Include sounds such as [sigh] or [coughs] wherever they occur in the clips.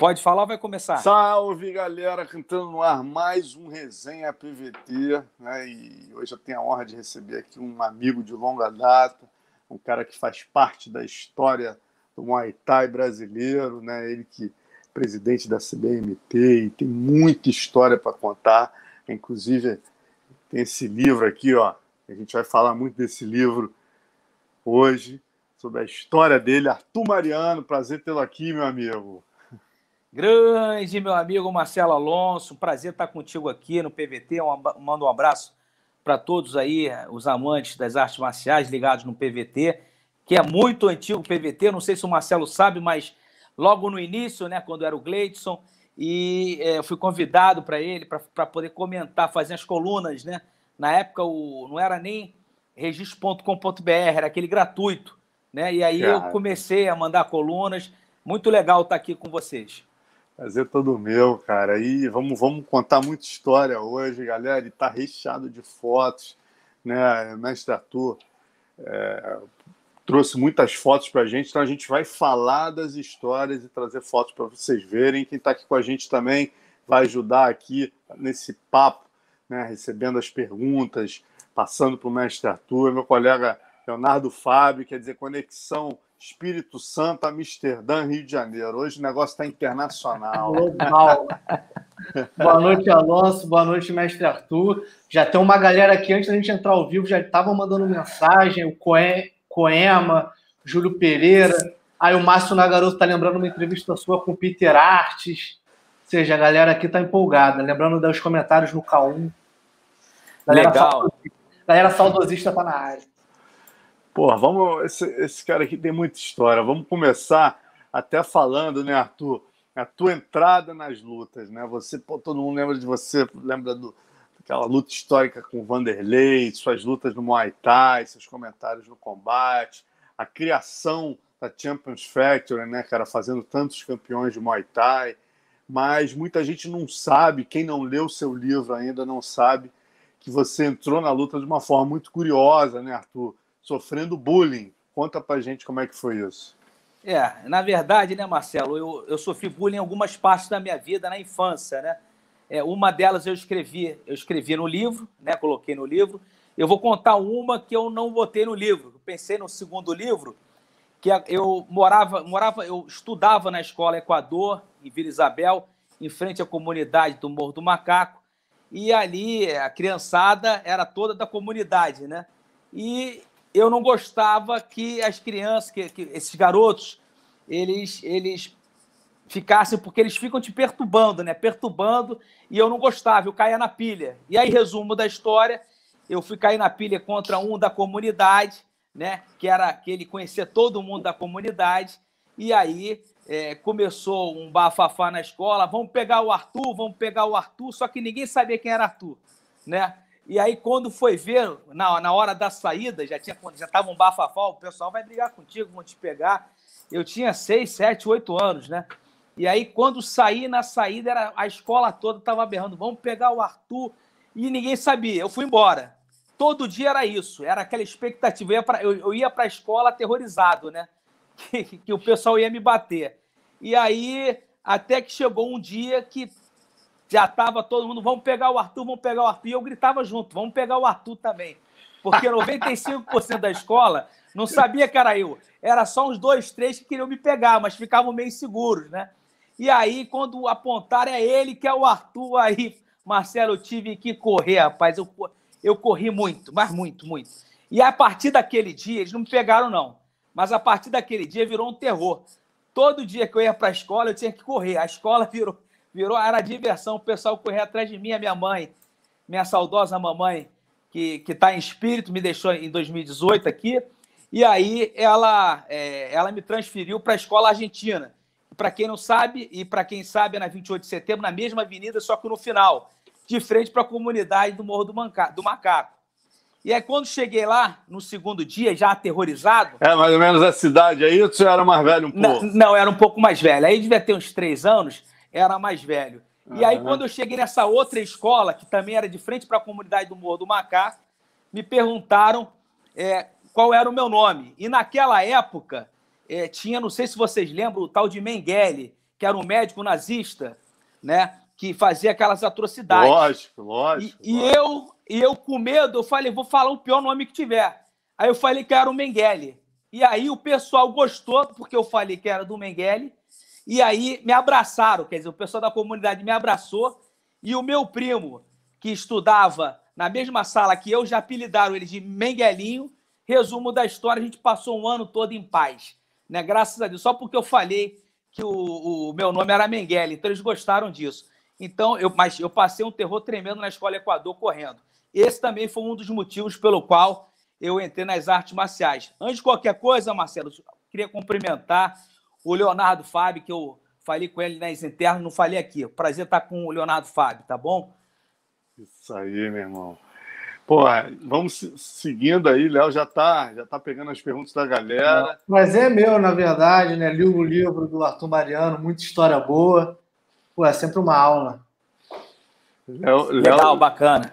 Pode falar vai começar? Salve, galera! Cantando no ar mais um Resenha PVT. Né? E hoje eu tenho a honra de receber aqui um amigo de longa data, um cara que faz parte da história do Muay Thai brasileiro, né? ele que é presidente da CBMT e tem muita história para contar. Inclusive, tem esse livro aqui, ó. A gente vai falar muito desse livro hoje, sobre a história dele. Arthur Mariano, prazer tê-lo aqui, meu amigo. Grande, meu amigo Marcelo Alonso, prazer estar contigo aqui no PVT. Um, mando um abraço para todos aí, os amantes das artes marciais ligados no PVT, que é muito antigo o PVT. Não sei se o Marcelo sabe, mas logo no início, né, quando era o Gleidson, e é, eu fui convidado para ele para poder comentar, fazer as colunas, né? Na época o, não era nem registro.com.br, era aquele gratuito, né? E aí eu comecei a mandar colunas. Muito legal estar aqui com vocês. Prazer todo meu, cara. E vamos, vamos contar muita história hoje, galera. E tá recheado de fotos, né? Mestre Arthur é, trouxe muitas fotos para a gente, então a gente vai falar das histórias e trazer fotos para vocês verem. Quem está aqui com a gente também vai ajudar aqui nesse papo, né? Recebendo as perguntas, passando para o mestre Arthur, meu colega Leonardo Fábio, quer dizer, conexão Espírito Santo, Amsterdã, Rio de Janeiro. Hoje o negócio está internacional. Global. [laughs] Boa noite, Alonso. Boa noite, mestre Arthur. Já tem uma galera aqui, antes da gente entrar ao vivo, já estavam mandando mensagem. O Coema, Júlio Pereira. Aí o Márcio Nagaroto está lembrando uma entrevista sua com o Peter Artes. Ou seja, a galera aqui está empolgada. Lembrando dos comentários no K1. Galera Legal. Saudosista, galera saudosista está na área. Pô, vamos. Esse, esse cara aqui tem muita história. Vamos começar até falando, né, Arthur? A tua entrada nas lutas, né? Você, pô, todo mundo lembra de você, lembra do, daquela luta histórica com o Vanderlei, suas lutas no Muay Thai, seus comentários no combate, a criação da Champions Factory, né, cara, fazendo tantos campeões de Muay Thai. Mas muita gente não sabe, quem não leu seu livro ainda não sabe que você entrou na luta de uma forma muito curiosa, né, Arthur? Sofrendo bullying. Conta pra gente como é que foi isso. É, na verdade, né, Marcelo, eu, eu sofri bullying em algumas partes da minha vida na infância, né? É, uma delas eu escrevi, eu escrevi no livro, né? Coloquei no livro. Eu vou contar uma que eu não botei no livro. Eu pensei no segundo livro, que eu morava, morava, eu estudava na escola Equador, em Vila Isabel, em frente à comunidade do Morro do Macaco, e ali a criançada era toda da comunidade, né? E eu não gostava que as crianças, que, que, esses garotos, eles, eles ficassem, porque eles ficam te perturbando, né? Perturbando, e eu não gostava, eu caía na pilha. E aí, resumo da história, eu fui cair na pilha contra um da comunidade, né? Que era que ele conhecia todo mundo da comunidade, e aí é, começou um bafafá na escola, vamos pegar o Arthur, vamos pegar o Arthur, só que ninguém sabia quem era Arthur, né? E aí, quando foi ver, na, na hora da saída, já tinha já estava um bafafá, o pessoal vai brigar contigo, vão te pegar. Eu tinha seis, sete, oito anos, né? E aí, quando saí na saída, era, a escola toda estava berrando, vamos pegar o Arthur, e ninguém sabia. Eu fui embora. Todo dia era isso, era aquela expectativa. Eu ia para a escola aterrorizado, né? [laughs] Que, que o pessoal ia me bater. E aí, até que chegou um dia que já estava todo mundo, vamos pegar o Arthur, vamos pegar o Arthur. E eu gritava junto, vamos pegar o Arthur também. Porque 95% da escola não sabia que era eu. Era só uns dois, três que queriam me pegar, mas ficavam meio inseguros, né? E aí, quando apontaram, é ele que é o Arthur. Aí, Marcelo, eu tive que correr, rapaz. Eu, eu corri muito, mas muito, muito. E a partir daquele dia, eles não me pegaram, não. Mas a partir daquele dia virou um terror. Todo dia que eu ia para a escola, eu tinha que correr. A escola [laughs] virou virou, era diversão, o pessoal correr atrás de mim, a minha mãe, minha saudosa mamãe, que está em espírito, me deixou em 2018 aqui, e aí ela, é, ela me transferiu para a escola argentina. Para quem não sabe, e para quem sabe, é na 28 de setembro, na mesma avenida, só que no final, de frente para a comunidade do Morro do, Manca, do Macaco. E aí, quando cheguei lá, no segundo dia, já aterrorizado. É mais ou menos a cidade aí, ou você era mais velho um pouco? Não, não, era um pouco mais velho. Aí devia ter uns três anos era mais velho. E aí, quando eu cheguei nessa outra escola, que também era de frente para a comunidade do Morro do Macaco, me perguntaram é, qual era o meu nome. E naquela época, é, tinha, não sei se vocês lembram, o tal de Mengele, que era um médico nazista, né? Que fazia aquelas atrocidades. Lógico, lógico. E, lógico. e eu, e eu com medo, eu falei, vou falar o pior nome que tiver. Aí eu falei que era o Mengele. E aí o pessoal gostou, porque eu falei que era do Mengele. E aí me abraçaram, quer dizer, o pessoal da comunidade me abraçou. E o meu primo, que estudava na mesma sala que eu, já apelidaram ele de Menguelinho. Resumo da história, a gente passou um ano todo em paz. Né? Graças a Deus, só porque eu falei que o, o meu nome era Mengele, então eles gostaram disso. Então, eu, mas eu passei um terror tremendo na escola Equador correndo. Esse também foi um dos motivos pelo qual eu entrei nas artes marciais. Antes de qualquer coisa, Marcelo, queria cumprimentar o Leonardo Fábio, que eu falei com ele nas internas, não falei aqui. Prazer estar com o Leonardo Fábio, tá bom? Isso aí, meu irmão. Pô, vamos seguindo aí, Léo já tá, já tá pegando as perguntas da galera. Mas é meu, na verdade, né? Li o livro do Arthur Mariano, muita história boa. Pô, é sempre uma aula. Léo, Legal, bacana.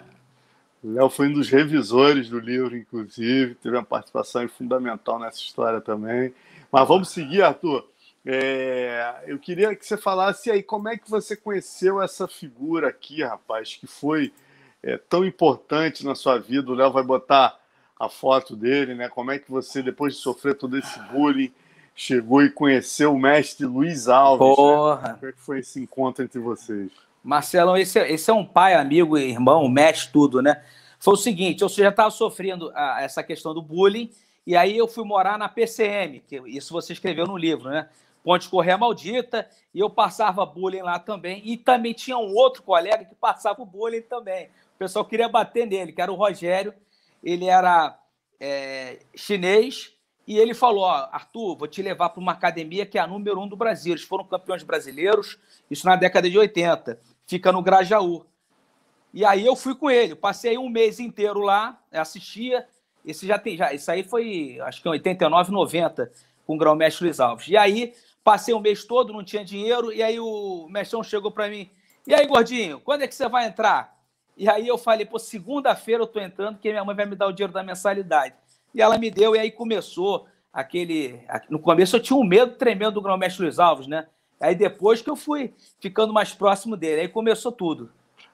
Léo foi um dos revisores do livro, inclusive, teve uma participação fundamental nessa história também. Mas vamos seguir, Arthur. É, eu queria que você falasse aí como é que você conheceu essa figura aqui, rapaz, que foi é, tão importante na sua vida. O Léo vai botar a foto dele, né? Como é que você, depois de sofrer todo esse bullying, chegou e conheceu o mestre Luiz Alves? Né? Porra! Né? Como é que foi esse encontro entre vocês? Marcelo, esse, é, esse é um pai, amigo, irmão, mestre, tudo, né? Foi o seguinte, eu já estava sofrendo a, essa questão do bullying, e aí eu fui morar na PCM, que isso você escreveu no livro, né? Ponte Correia Maldita, e eu passava bullying lá também, e também tinha um outro colega que passava o bullying também. O pessoal queria bater nele, que era o Rogério, ele era é, chinês, e ele falou: ó, Arthur, vou te levar para uma academia que é a número um do Brasil. Eles foram campeões brasileiros, isso na década de 80. Fica no Grajaú. E aí eu fui com ele, passei um mês inteiro lá, assistia. Esse já tem, já, isso aí foi, acho que em 89, 90, com o grão-mestre Luiz Alves. E aí passei o mês todo, não tinha dinheiro, e aí o mestrão chegou para mim: "E aí, gordinho, quando é que você vai entrar?" E aí eu falei: "Pô, segunda-feira eu tô entrando, porque minha mãe vai me dar o dinheiro da mensalidade." E ela me deu, e aí começou aquele. No começo eu tinha um medo tremendo do grão-mestre Luiz Alves, né? Aí depois que eu fui ficando mais próximo dele, aí começou tudo.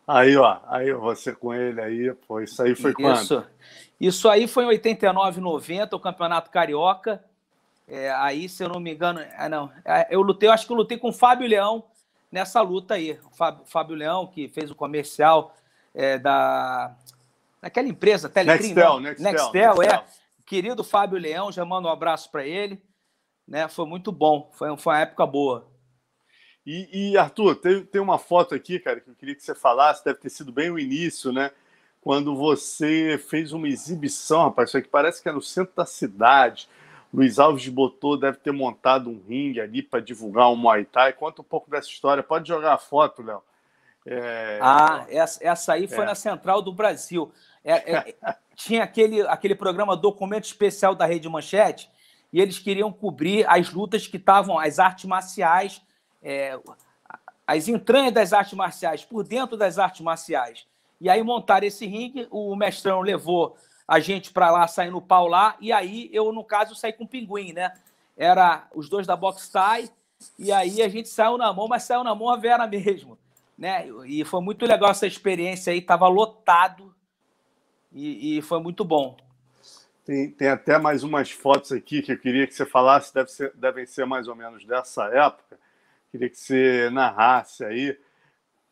Aí, ó, aí você com ele aí, pô, isso aí foi isso, quando? Isso aí foi em 89, 90, o Campeonato Carioca. É, aí, se eu não me engano, é, não, é, eu lutei, eu acho que eu lutei com o Fábio Leão nessa luta aí. O Fábio, Fábio Leão, que fez o comercial é, da, daquela empresa, Telecrim. Nextel, Nextel, Nextel, Nextel, é. Querido Fábio Leão, já mando um abraço para ele. Né? Foi muito bom, foi, foi uma época boa. E, e, Arthur, tem, tem uma foto aqui, cara, que eu queria que você falasse, deve ter sido bem o início, né? Quando você fez uma exibição, rapaz, isso aqui parece que é no centro da cidade. Luiz Alves botou, deve ter montado um ringue ali para divulgar um Muay Thai. Conta um pouco dessa história. Pode jogar a foto, Léo. É... Ah, essa, essa aí foi é. na Central do Brasil. É, é [laughs] tinha aquele, aquele programa Documento Especial da Rede Manchete e eles queriam cobrir as lutas que estavam, as artes marciais é, as entranhas das artes marciais, por dentro das artes marciais. E aí montaram esse ringue, o mestrão levou a gente para lá, sair no pau lá, e aí eu, no caso, saí com o pinguim, né? Era os dois da Box Tie, e aí a gente saiu na mão, mas saiu na mão a Vera [laughs] mesmo, né? E foi muito legal essa experiência aí, tava lotado e, e foi muito bom. Tem, tem, até mais umas fotos aqui que eu queria que você falasse, deve ser, devem ser mais ou menos dessa época. Queria que você narrasse aí.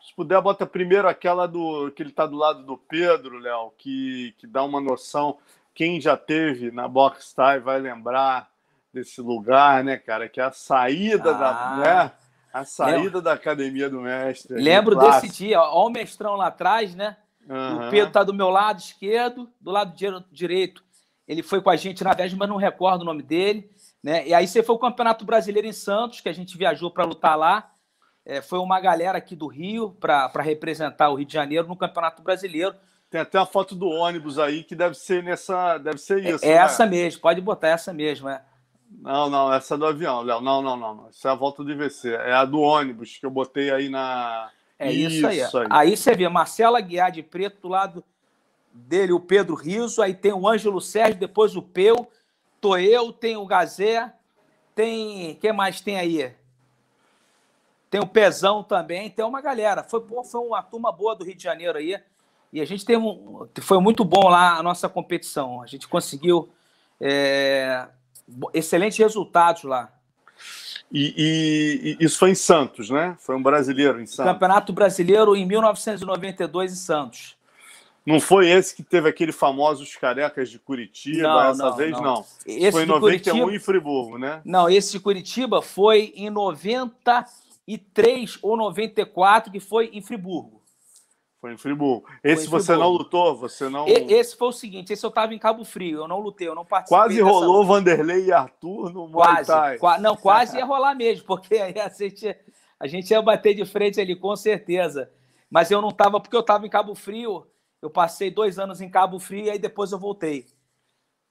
Se puder, bota primeiro aquela do que ele está do lado do Pedro, Léo, que, que dá uma noção. Quem já teve na Box Tie vai lembrar desse lugar, né, cara? Que é a saída ah, da. Né? A saída da academia do mestre. Lembro desse dia, ó, o mestrão lá atrás, né? Uhum. O Pedro está do meu lado esquerdo, do lado direito. Ele foi com a gente na véspera, mas não recordo o nome dele. Né? E aí você foi o Campeonato Brasileiro em Santos, que a gente viajou para lutar lá. É, foi uma galera aqui do Rio para representar o Rio de Janeiro no Campeonato Brasileiro. Tem até a foto do ônibus aí que deve ser nessa. Deve ser isso. É, é né? essa mesmo, pode botar essa mesmo, é. Não, não, essa é do avião, Léo. Não, não, não, não. Essa é a volta do IVC. É a do ônibus que eu botei aí na. É isso, isso aí. aí. Aí você vê Marcela Guiar de preto do lado dele, o Pedro Riso, aí tem o Ângelo Sérgio, depois o Peu tô eu, tem o Gazé, tem. Quem mais tem aí? Tem o Pezão também, tem uma galera. Foi, foi uma turma boa do Rio de Janeiro aí. E a gente teve um, foi muito bom lá a nossa competição. A gente conseguiu é, excelentes resultados lá. E, e, e, isso foi em Santos, né? Foi um brasileiro em Santos. Campeonato Brasileiro em 1992 em Santos. Não foi esse que teve aquele famoso Os Carecas de Curitiba? Não, essa não, vez não. não. Esse foi em de 91 Curitiba- em Friburgo, né? Não, esse de Curitiba foi em 93 ou 94, que foi em Friburgo. Foi em Friburgo. Esse em você não lutou, você não. E- esse foi o seguinte: esse eu estava em Cabo Frio, eu não lutei, eu não participei. Quase rolou Vanderlei e Arthur no Muay Quase, Thai. qua- não, quase ia rolar mesmo, porque aí a gente, a gente ia bater de frente ali, com certeza. Mas eu não estava, porque eu estava em Cabo Frio. Eu passei dois anos em Cabo Frio e aí depois eu voltei.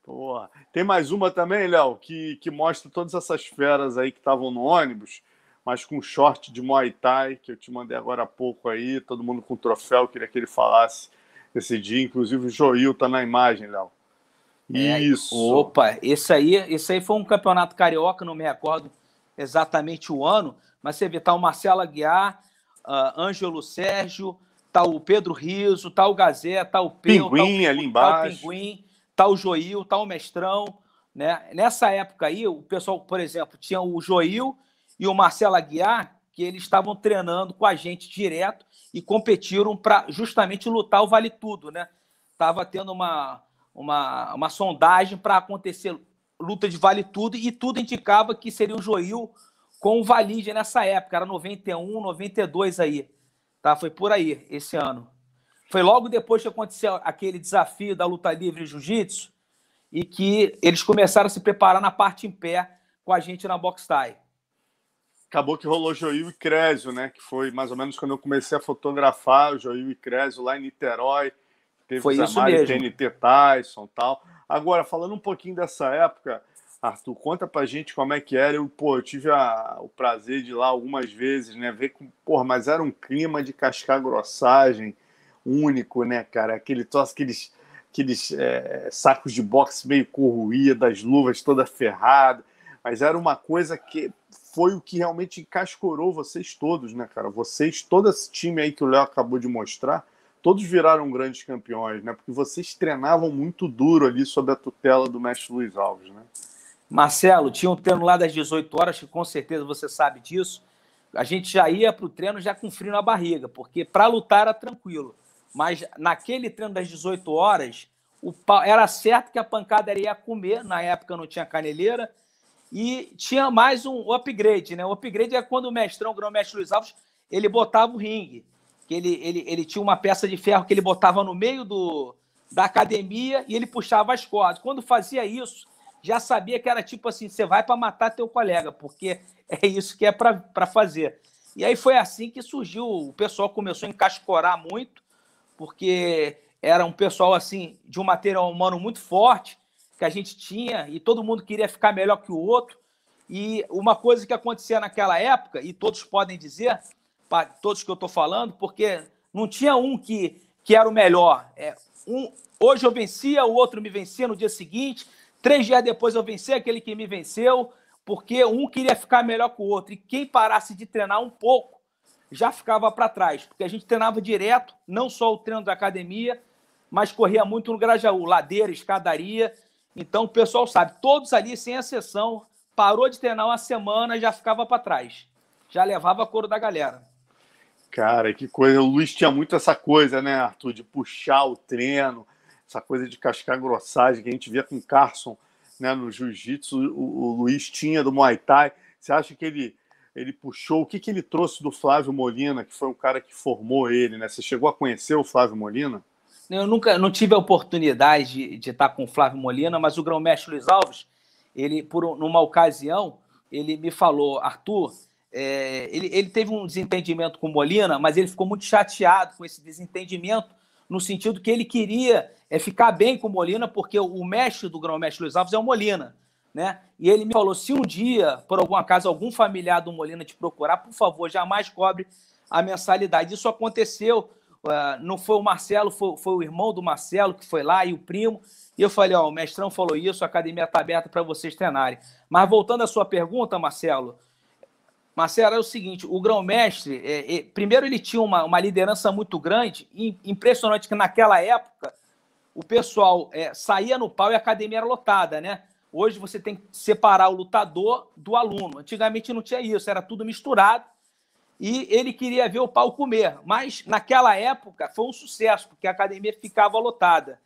Porra. Tem mais uma também, Léo, que, que mostra todas essas feras aí que estavam no ônibus, mas com short de Muay Thai, que eu te mandei agora há pouco aí, todo mundo com troféu, queria que ele falasse esse dia. Inclusive o Joil tá na imagem, Léo. É, Isso. Opa, esse aí, esse aí foi um campeonato carioca, não me recordo exatamente o ano, mas você vê, tá o Marcelo Aguiar, ah, Ângelo Sérgio, tá o Pedro Riso, tá o Gazé, tá o Peu, Pinguim tá o, ali tá o embaixo. Pinguim, tá o Joil, tá o Mestrão, né? Nessa época aí, o pessoal, por exemplo, tinha o Joil e o Marcelo Aguiar, que eles estavam treinando com a gente direto e competiram para justamente lutar o Vale Tudo, né? Tava tendo uma, uma, uma sondagem para acontecer luta de Vale Tudo e tudo indicava que seria o Joil com o Valide nessa época, era 91, 92 aí. Tá? Foi por aí, esse ano. Foi logo depois que aconteceu aquele desafio da luta livre jiu-jitsu e que eles começaram a se preparar na parte em pé com a gente na Box Thai. Acabou que rolou Joil e Crésio, né? Que foi mais ou menos quando eu comecei a fotografar o Joil e Crésio lá em Niterói. Teve Foi isso mesmo. TNT Tyson tal. Agora, falando um pouquinho dessa época, Arthur, conta pra gente como é que era. Eu, pô, eu tive a- o prazer de ir lá algumas vezes, né? Ver com. Porra, mas era um clima de cascar grossagem único, né, cara? Aquele troço, aqueles, aqueles é, sacos de boxe meio corroídos, as luvas toda ferradas. Mas era uma coisa que foi o que realmente encascorou vocês todos, né, cara? Vocês, todo esse time aí que o Léo acabou de mostrar, todos viraram grandes campeões, né? Porque vocês treinavam muito duro ali sob a tutela do mestre Luiz Alves, né? Marcelo, tinha um treino lá das 18 horas, que com certeza você sabe disso. A gente já ia para o treino já com frio na barriga, porque para lutar era tranquilo. Mas naquele treino das 18 horas, o pau- era certo que a pancada ia comer. Na época não tinha caneleira. E tinha mais um upgrade, né? O upgrade é quando o mestrão, o grão-mestre Luiz Alves, ele botava o ringue. Que ele, ele, ele tinha uma peça de ferro que ele botava no meio do, da academia e ele puxava as cordas. Quando fazia isso, já sabia que era tipo assim: você vai para matar teu colega, porque [laughs] é isso que é para fazer. E aí foi assim que surgiu. O pessoal começou a encascorar muito, porque era um pessoal assim de um material humano muito forte que a gente tinha e todo mundo queria ficar melhor que o outro. E uma coisa que acontecia naquela época, e todos podem dizer, pa- todos que eu estou falando, porque não tinha um que, que era o melhor. É, um, hoje eu vencia, o outro me vencia no dia seguinte, três dias depois eu venci aquele que me venceu, porque um queria ficar melhor que o outro. E quem parasse de treinar um pouco já ficava para trás, porque a gente treinava direto, não só o treino da academia, mas corria muito no Grajaú, ladeira, escadaria. Então o pessoal sabe, todos ali, sem exceção, parou de treinar uma semana já ficava para trás. Já levava a couro da galera. Cara, que coisa. O Luiz tinha muito essa coisa, né, Arthur, de puxar o treino, essa coisa de cascar grossagem que a gente via com o Carson né, no jiu-jitsu. O, o Luiz tinha do Muay Thai. Você acha que ele, ele puxou? O que, que ele trouxe do Flávio Molina, que foi um cara que formou ele, né? Você chegou a conhecer o Flávio Molina? Eu nunca não tive a oportunidade de, de estar com o Flávio Molina, mas o grão-mestre Luiz Alves, ele, por um- numa ocasião, ele me falou, Arthur, é, ele, ele teve um desentendimento com o Molina, mas ele ficou muito chateado com esse desentendimento, no sentido que ele queria é, ficar bem com o Molina, porque o, o mestre do grão-mestre Luiz Alves é o Molina. Né? E ele me falou: se um dia, por algum acaso, algum familiar do Molina te procurar, por favor, jamais cobre a mensalidade. Isso aconteceu. Uh, não foi o Marcelo, foi, foi, o irmão do Marcelo que foi lá e o primo. E eu falei: Ó, o mestrão falou isso, a academia está aberta para vocês treinarem. Mas voltando à sua pergunta, Marcelo, Marcelo, é o seguinte: o grão-mestre, é, é, primeiro, ele tinha uma, uma liderança muito grande, e impressionante que naquela época o pessoal é, saía no pau e a academia era lotada, né? Hoje você tem que separar o lutador do aluno. Antigamente não tinha isso, era tudo misturado. E ele queria ver o pau comer. Mas naquela época foi um sucesso, porque a academia ficava lotada.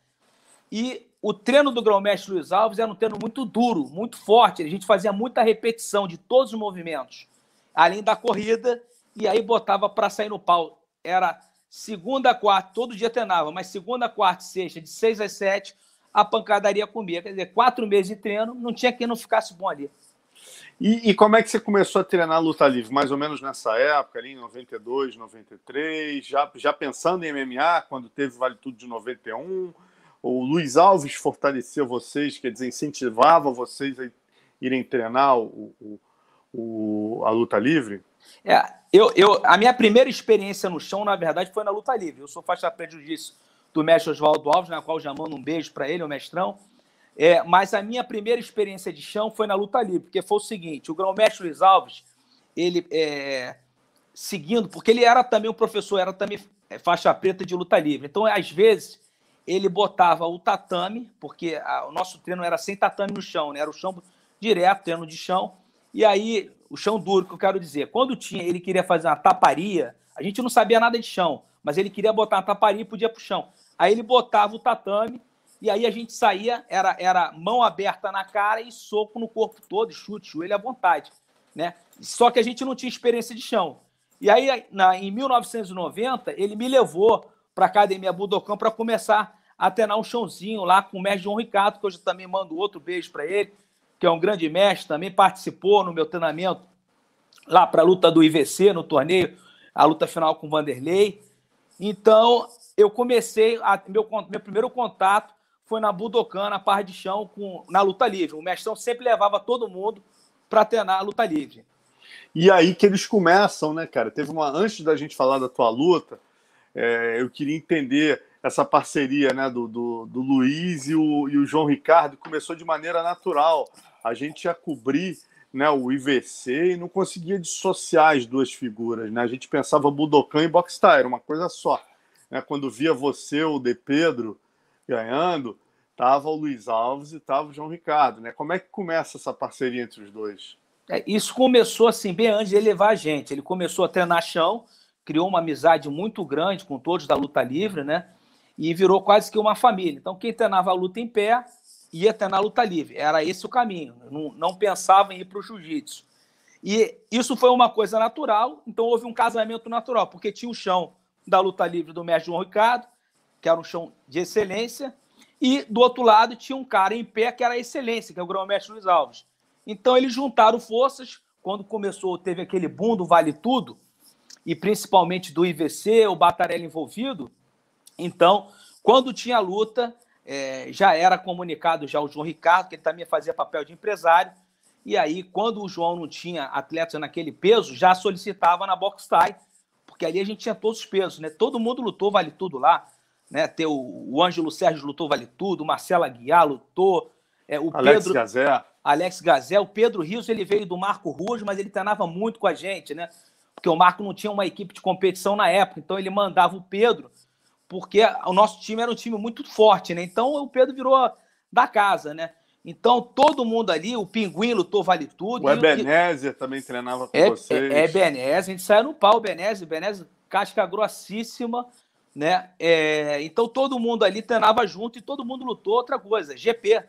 E o treino do grão-mestre Luiz Alves era um treino muito duro, muito forte. A gente fazia muita repetição de todos os movimentos, além da corrida, e aí botava para sair no pau. Era segunda, quarta, todo dia treinava, mas segunda, quarta e sexta, de seis às sete, a pancadaria comia. Quer dizer, quatro meses de treino, não tinha quem não ficasse bom ali. E, e, como é que você começou a treinar luta livre? Mais ou menos nessa época, ali em 92, 93, já, já pensando em MMA, quando teve Vale Tudo de 91? O Luiz Alves fortaleceu vocês, quer dizer, incentivava vocês a irem treinar o, o, o a luta livre? É, eu, eu, a minha primeira experiência no chão, na verdade, foi na luta livre. Eu sou faixa prejudício do mestre Oswaldo Alves, na qual já mando um beijo para ele, o mestrão. É, mas a minha primeira experiência de chão foi na luta livre, porque foi o seguinte: o grão-mestre Luiz Alves, ele é, seguindo, porque ele era também um professor, era também faixa preta de luta livre. Então, às vezes, ele botava o tatame, porque a, o nosso treino era sem tatame no chão, né? era o chão direto, treino de chão. E aí, o chão duro, que eu quero dizer, quando tinha, ele queria fazer uma taparia, a gente não sabia nada de chão, mas ele queria botar uma taparia e podia para o chão. Aí ele botava o tatame e aí a gente saía, era, era mão aberta na cara e soco no corpo todo, chute, joelho à vontade. Né? Só que a gente não tinha experiência de chão. E aí, na, em 1990, ele me levou para a Academia Budokan para começar a treinar um chãozinho lá com o mestre João Ricardo, que hoje também mando outro beijo para ele, que é um grande mestre, também participou no meu treinamento lá para a luta do IVC, no torneio, a luta final com o Vanderlei. Então, eu comecei, a, meu, meu primeiro contato foi na Budokan, na par de chão, com, na luta livre. O mestrão sempre levava todo mundo para treinar a luta livre. E aí que eles começam, né, cara? Teve uma. Antes da gente falar da tua luta, é, eu queria entender essa parceria né, do, do, do Luiz e o, e o João Ricardo. Começou de maneira natural. A gente ia cobrir né, o IVC e não conseguia dissociar as duas figuras. Né? A gente pensava Budokan e Boxstar, uma coisa só. Né? Quando via você, o De Pedro, ganhando, tava o Luiz Alves e tava o João Ricardo. Né? Como é que começa essa parceria entre os dois? É, isso começou assim, bem antes de ele levar a gente. Ele começou a treinar chão, criou uma amizade muito grande com todos da luta livre, né? E virou quase que uma família. Então, quem treinava a luta em pé ia treinar a luta livre. Era esse o caminho. Não, não pensava em ir para o jiu-jitsu. E isso foi uma coisa natural, então houve um casamento natural, porque tinha o chão da luta livre do mestre João Ricardo, que era um chão de excelência, e do outro lado tinha um cara em pé que era a excelência, que é o grão-mestre Luiz Alves. Então eles juntaram forças, quando começou, teve aquele boom do Vale Tudo, e principalmente do IVC, o Batarelli envolvido. Então, quando tinha luta, é, já era comunicado já o João Ricardo, que ele também fazia papel de empresário, e aí, quando o João não tinha atletas naquele peso, já solicitava na Box Tie, porque ali a gente tinha todos os pesos, né? Todo mundo lutou, vale tudo lá né? Ter o, o Ângelo Sérgio lutou vale tudo, o Marcelo Aguiar lutou, é, o Alex Pedro Gazé. Alex Gazé, o Pedro Rios ele veio do Marco Ruas, mas ele treinava muito com a gente, né? Porque o Marco não tinha uma equipe de competição na época, então ele mandava o Pedro, porque o nosso time era um time muito forte, né? Então o Pedro virou da casa, né? Então todo mundo ali, o Pinguim lutou vale tudo. O Ebenezer e... também treinava com é, vocês. É, é Ebenezer, a gente saiu no pau, Ebenezer, Ebenezer, casca grossíssima, né? É, então todo mundo ali treinava junto e todo mundo lutou outra coisa, GP.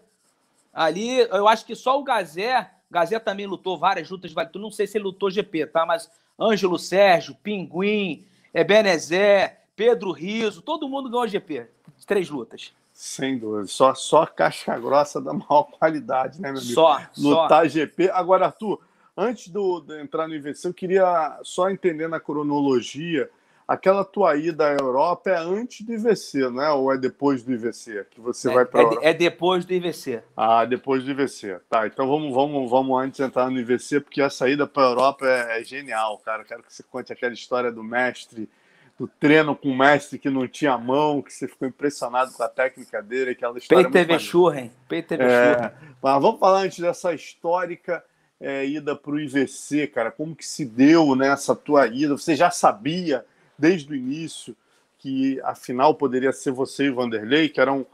Ali, eu acho que só o Gazé, Gazé também lutou várias lutas, não sei se ele lutou GP, tá? Mas Ângelo Sérgio, Pinguim, é Benezé, Pedro Riso, todo mundo ganhou GP, três lutas. Sem dúvida, só, só caixa grossa da [laughs] maior qualidade, né, meu amigo? Só. Lutar só. GP. Agora, Arthur, antes do, de entrar no IVC, eu queria só entender na cronologia aquela tua ida à Europa é antes do IVC, né? Ou é depois do IVC que você é, vai para é, é, depois do IVC. Ah, depois do IVC. Tá, então vamos, vamos, vamos antes entrar no IVC, porque a saída para a Europa é, é, genial, cara. Quero que você conte aquela história do mestre, do treino com o mestre que não tinha mão, que você ficou impressionado com a técnica dele, aquela história. Peter Schurren. Peter é, Mas vamos falar antes dessa histórica é, ida para o IVC, cara? Como que se deu nessa né, tua ida? Você já sabia desde o início que a final poderia ser você e Vanderlei, que eram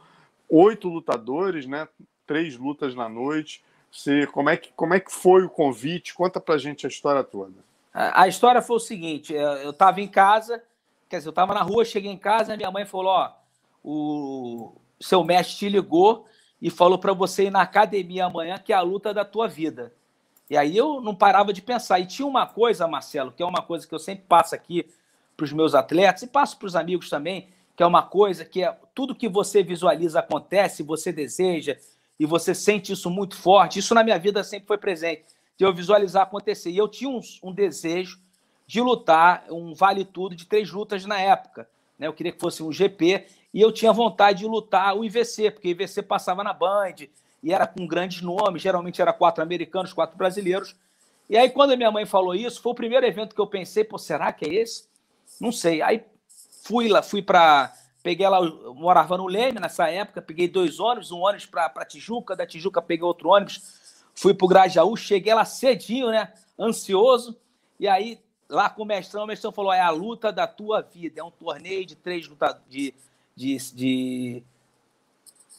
oito lutadores, né? Três lutas na noite. Você, como, é que, como é que foi o convite? Conta pra gente a história toda. A, a história foi o seguinte: eu estava em casa, quer dizer, eu estava na rua, cheguei em casa, minha mãe falou: Ó, o seu mestre te ligou e falou para você ir na academia amanhã, que é a luta da tua vida. E aí eu não parava de pensar. E tinha uma coisa, Marcelo, que é uma coisa que eu sempre passo aqui para os meus atletas e passo para os amigos também, que é uma coisa que é tudo que você visualiza acontece, você deseja e você sente isso muito forte. Isso na minha vida sempre foi presente, de eu visualizar acontecer. E eu tinha um, um desejo de lutar um vale tudo de três lutas na época. Né? Eu queria que fosse um GP e eu tinha vontade de lutar o IVC, porque o IVC passava na Band e era com grandes nomes, geralmente era quatro americanos, quatro brasileiros. E aí, quando a minha mãe falou isso, foi o primeiro evento que eu pensei, pô, será que é esse? Não sei. Aí fui lá, fui para. Peguei lá, morava no Leme nessa época, peguei dois ônibus, um ônibus para Tijuca, da Tijuca peguei outro ônibus, fui para o Grajaú, cheguei lá cedinho, né? Ansioso. E aí, lá com o mestrão, o mestrão falou: é a luta da tua vida, é um torneio de três lutas de, de, de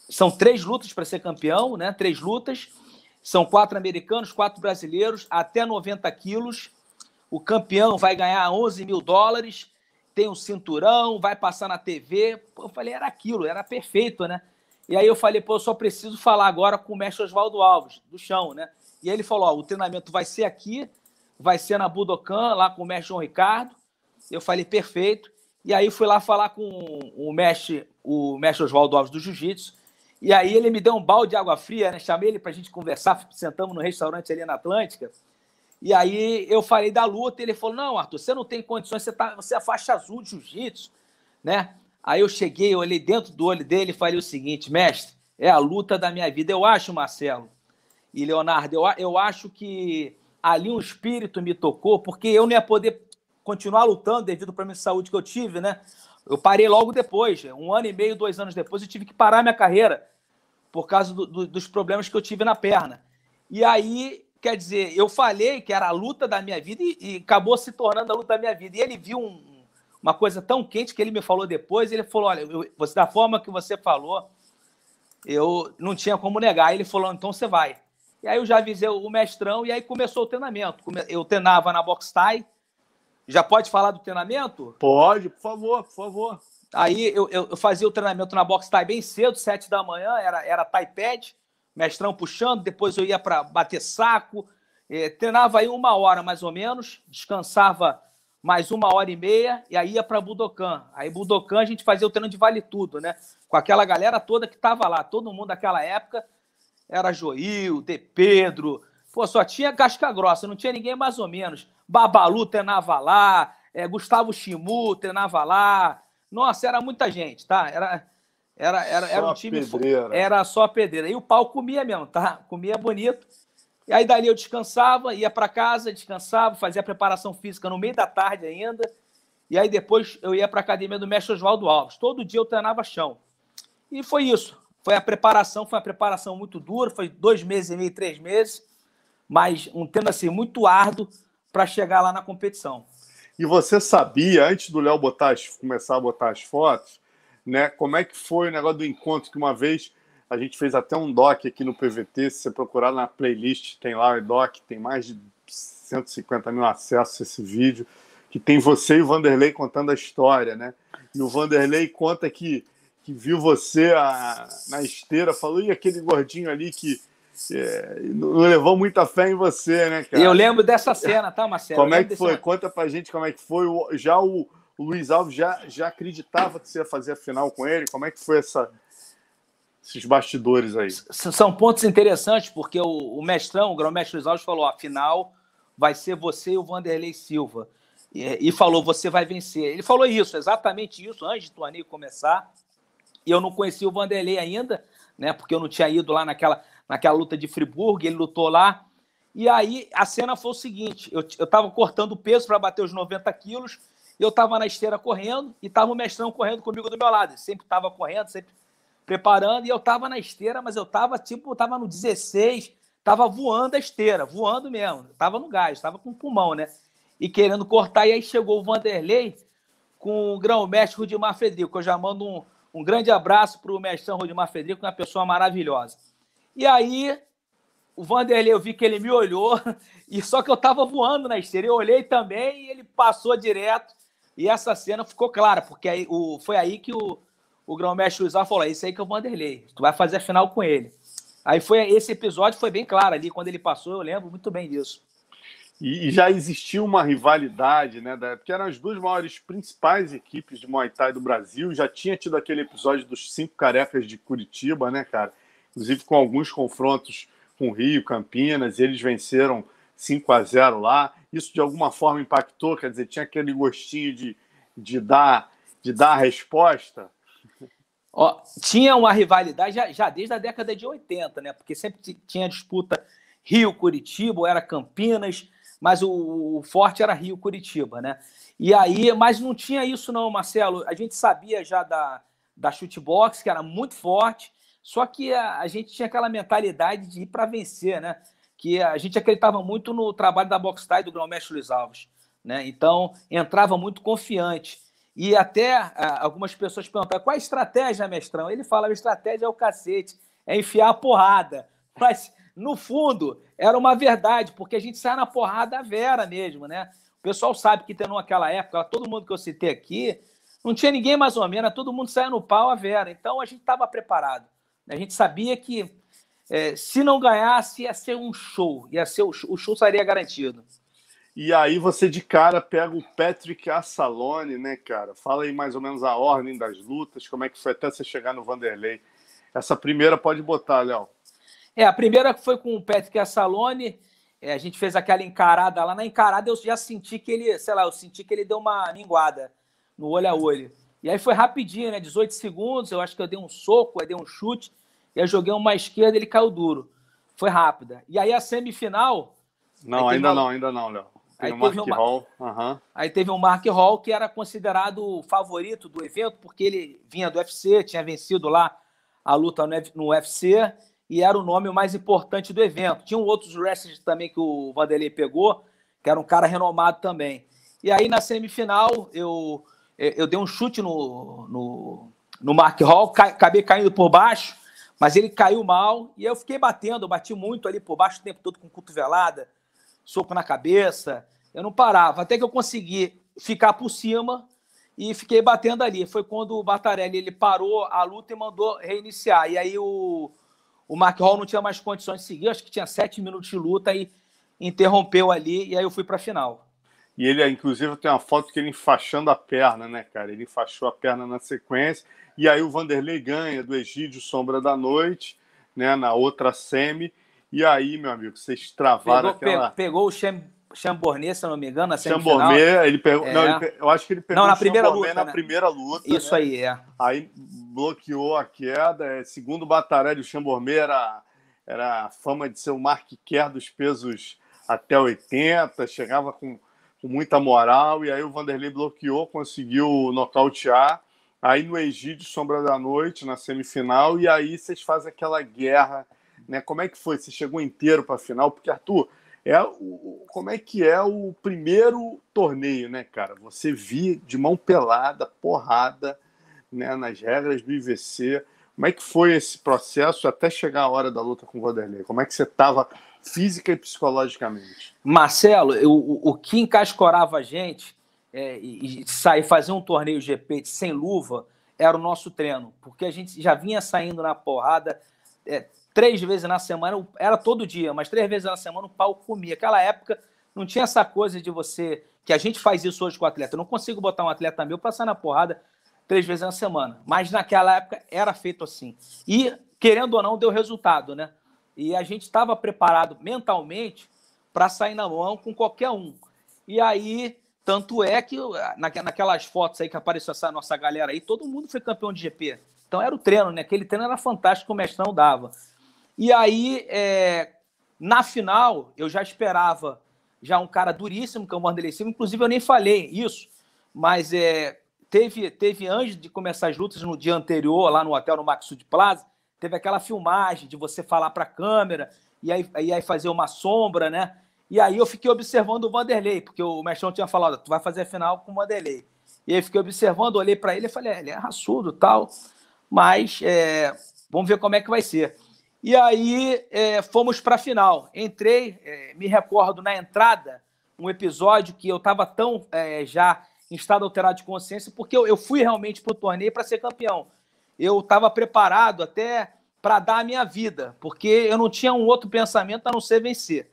são três lutas para ser campeão, né? Três lutas. São quatro americanos, quatro brasileiros, até 90 quilos. O campeão vai ganhar 11 mil dólares, tem um cinturão, vai passar na TV. eu falei, era aquilo, era perfeito, né? E aí eu falei, pô, eu só preciso falar agora com o mestre Oswaldo Alves, do chão, né? E ele falou, ó, o treinamento vai ser aqui, vai ser na Budokan, lá com o mestre João Ricardo. Eu falei, perfeito. E aí fui lá falar com o mestre, o mestre Oswaldo Alves do Jiu-Jitsu. E aí ele me deu um balde de água fria, né? Chamei ele para a gente conversar, sentamos no restaurante ali na Atlântica. E aí eu falei da luta, e ele falou: Não, Arthur, você não tem condições, você, tá, você é faixa azul de jiu-jitsu, né? Aí eu cheguei, eu olhei dentro do olho dele e falei o seguinte: Mestre, é a luta da minha vida. Eu acho, Marcelo e Leonardo, eu, eu acho que ali um espírito me tocou, porque eu não ia poder continuar lutando devido ao problema de saúde que eu tive, né? Eu parei logo depois, um ano e meio, dois anos depois, eu tive que parar minha carreira por causa do, do, dos problemas que eu tive na perna. E aí, quer dizer, eu falei que era a luta da minha vida e, e acabou se tornando a luta da minha vida. E ele viu um, uma coisa tão quente que ele me falou depois. Ele falou: Olha, eu, você, da forma que você falou, eu não tinha como negar. Ele falou: Então você vai. E aí eu já avisei o mestrão e aí começou o treinamento. Eu treinava na box tie. Já pode falar do treinamento? Pode, por favor, por favor. Aí eu, eu, eu, fazia o treinamento na box tie bem cedo, sete da manhã, era, era tie pad, mestrão puxando, depois eu ia para bater saco, eh, treinava aí uma hora mais ou menos, descansava mais uma hora e meia, e aí ia para Budokan. Aí Budokan a gente fazia o treino de vale tudo, né? Com aquela galera toda que estava lá, todo mundo daquela época, era Joil, De Pedro, pô, só tinha casca grossa, não tinha ninguém mais ou menos. Babalu treinava lá, é, Gustavo Chimu treinava lá, nossa, era muita gente, tá? Era, era, era, era um time. Pedreira. Era só pedreira. E o pau comia mesmo, tá? Comia bonito. E aí dali eu descansava, ia para casa, descansava, fazia a preparação física no meio da tarde ainda. E aí depois eu ia para a academia do mestre Oswaldo Alves. Todo dia eu treinava chão. E foi isso. Foi a preparação, foi uma preparação muito dura, foi dois meses e meio, três meses, mas um treino assim muito árduo para chegar lá na competição. E você sabia, antes do Léo botar começar a botar as fotos, né, como é que foi o negócio do encontro que uma vez a gente fez até um doc aqui no PVT, se você procurar na playlist, tem lá o doc, tem mais de 150 mil acessos esse vídeo, que tem você e o Vanderlei contando a história, né? E o Vanderlei conta que, que viu você a, na esteira, falou, e aquele gordinho ali que é, não levou muita fé em você, né, cara? Eu lembro dessa cena, tá, Marcelo? Como é que foi? Conta pra gente como é que foi. Já o, o Luiz Alves já, já acreditava que você ia fazer a final com ele? Como é que foi essa, esses bastidores aí? São pontos interessantes, porque o, o mestrão, o grão-mestre Luiz Alves falou: a final vai ser você e o Vanderlei Silva. E, e, falou: você vai vencer. Ele falou isso, exatamente isso, antes do torneio começar. E eu não conhecia o Vanderlei ainda, né? Porque eu não tinha ido lá naquela naquela luta de Friburgo, ele lutou lá. E aí a cena foi o seguinte: eu estava cortando peso para bater os 90 quilos, eu estava na esteira correndo e estava o mestrão correndo comigo do meu lado. Ele sempre estava correndo, sempre preparando, e eu estava na esteira, mas eu estava tipo, estava no 16, tava voando a esteira, voando mesmo, tava no gás, tava com pulmão, né? E querendo cortar, e aí chegou o Vanderlei com o grão-mestre Rudimar Frederico. Eu já mando um, um grande abraço para o mestrão Rudimar Frederico, uma pessoa maravilhosa. E aí, o Vanderlei, eu vi que ele me olhou, [laughs] e só que eu estava voando na esteira. Eu olhei também e ele passou direto. E essa cena ficou clara, porque aí, o, foi aí que o, o grão-mestre Luiz falou: é isso aí que é o Vanderlei, tu vai fazer a final com ele. Aí foi esse episódio foi bem claro ali, quando ele passou, eu lembro muito bem disso. E, e já existia uma rivalidade, né? Da, porque eram as duas maiores principais equipes de Muay Thai do Brasil. Já tinha tido aquele episódio dos cinco carecas de Curitiba, né, cara? Inclusive com alguns confrontos com Rio, Campinas, eles venceram 5 a 0 lá. Isso de alguma forma impactou, quer dizer, tinha aquele gostinho de, de, dar, de dar a resposta. Ó, tinha uma rivalidade já, já, desde a década de 80, né? Porque sempre tinha disputa Rio-Curitiba, era Campinas, mas o, o, forte era Rio-Curitiba, né? E aí, mas não tinha isso não, Marcelo. A gente sabia já da, da chutebox, que era muito forte, só que a, a gente tinha aquela mentalidade de ir para vencer, né? Que a gente acreditava muito no trabalho da box tie do grão-mestre Luiz Alves, né? Então, entrava muito confiante. E até algumas pessoas perguntavam qual a estratégia, mestrão? Ele falava: a estratégia é o cacete, é enfiar a porrada. [laughs] Mas, no fundo, era uma verdade, porque a gente sai na porrada vera mesmo, né? O pessoal sabe que tendo naquela época, todo mundo que eu citei aqui, não tinha ninguém mais ou menos, todo mundo saia no pau a vera. Então a gente estava preparado. A gente sabia que é, se não ganhasse, ia ser um show, ia ser o, o show seria garantido. E aí você de cara pega o Patrick Assalone, né, cara? Fala aí mais ou menos a ordem das lutas, como é que foi até você chegar no Vanderlei. Essa primeira pode botar, Léo. É, a primeira foi com o Patrick Assalone. É, a gente fez aquela encarada lá. Na encarada eu já senti que ele, sei lá, eu senti que ele deu uma linguada no olho a olho. E aí foi rapidinho, né? 18 segundos. Eu acho que eu dei um soco, eu dei um chute. Eu joguei uma esquerda ele caiu duro. Foi rápida. E aí a semifinal. Não, ainda uma... não, ainda não, Léo. Aí teve, Mark uma... Hall. Uhum. aí teve um Mark Hall que era considerado o favorito do evento, porque ele vinha do UFC, tinha vencido lá a luta no UFC e era o nome mais importante do evento. Tinham outros wrestlers também que o Vanderlei pegou, que era um cara renomado também. E aí na semifinal eu, eu dei um chute no, no, no Mark Hall, ca, acabei caindo por baixo, mas ele caiu mal e eu fiquei batendo, eu bati muito ali por baixo o tempo todo com cotovelada, soco na cabeça. Eu não parava, até que eu consegui ficar por cima e fiquei batendo ali. Foi quando o Batarelli ele parou a luta e mandou reiniciar. E aí o, o Mark Hall não tinha mais condições de seguir, acho que tinha sete minutos de luta e interrompeu ali, e aí eu fui para a final. E ele, inclusive, tem uma foto que ele enfaixando a perna, né, cara? Ele enfaixou a perna na sequência, e aí o Vanderlei ganha do Egídio Sombra da Noite, né, na outra semi, e aí, meu amigo, vocês travaram pegou, aquela... Pegou o Chambornet, se não me engano, na semifinal. Chambornet, ele pegou... É. Não, ele, eu acho que ele pegou não, na primeira luta, na né? primeira luta. Isso né? aí, é. Aí bloqueou a queda. É, segundo o Batarelli, o Chambormet era, era a fama de ser o Mark Kerr dos pesos até 80, chegava com, com muita moral, e aí o Vanderlei bloqueou, conseguiu nocautear. Aí no Egídio Sombra da Noite, na semifinal, e aí vocês fazem aquela guerra. Né? Como é que foi? Você chegou inteiro para a final? Porque, Arthur, é o, como é que é o primeiro torneio, né, cara? Você via de mão pelada, porrada, né, nas regras do IVC. Como é que foi esse processo até chegar a hora da luta com o Vanderlei? Como é que você estava física e psicologicamente? Marcelo, eu, o, o que encascorava a gente é, e, sair fazer um torneio GP sem luva era o nosso treino, porque a gente já vinha saindo na porrada é, três vezes na semana, era todo dia, mas três vezes na semana o pau comia. Aquela época não tinha essa coisa de você, que a gente faz isso hoje com o atleta. Eu não consigo botar um atleta meu passar na porrada três vezes na semana. Mas naquela época era feito assim. E, querendo ou não, deu resultado, né? E a gente estava preparado mentalmente para sair na mão com qualquer um. E aí, tanto é que naquelas fotos aí que apareceu essa nossa galera aí, todo mundo foi campeão de GP. Então era o treino, né? Aquele treino era fantástico, o mestrão dava. E aí, é, na final, eu já esperava já um cara duríssimo, que é o Vanderlei Silva. Inclusive, eu nem falei isso, mas é, teve, teve antes de começar as lutas no dia anterior, lá no hotel no Maxud Plaza, teve aquela filmagem de você falar para a câmera e aí, e aí fazer uma sombra, né? E aí eu fiquei observando o Vanderlei, porque o Mexão tinha falado, tu vai fazer a final com o Vanderlei. E aí fiquei observando, olhei para ele e falei, é, ele é raçudo tal, mas é, vamos ver como é que vai ser. E aí é, fomos para a final. Entrei, é, me recordo na entrada, um episódio que eu estava tão é, já em estado alterado de consciência, porque eu, eu fui realmente para o torneio para ser campeão. Eu estava preparado até para dar a minha vida, porque eu não tinha um outro pensamento a não ser vencer.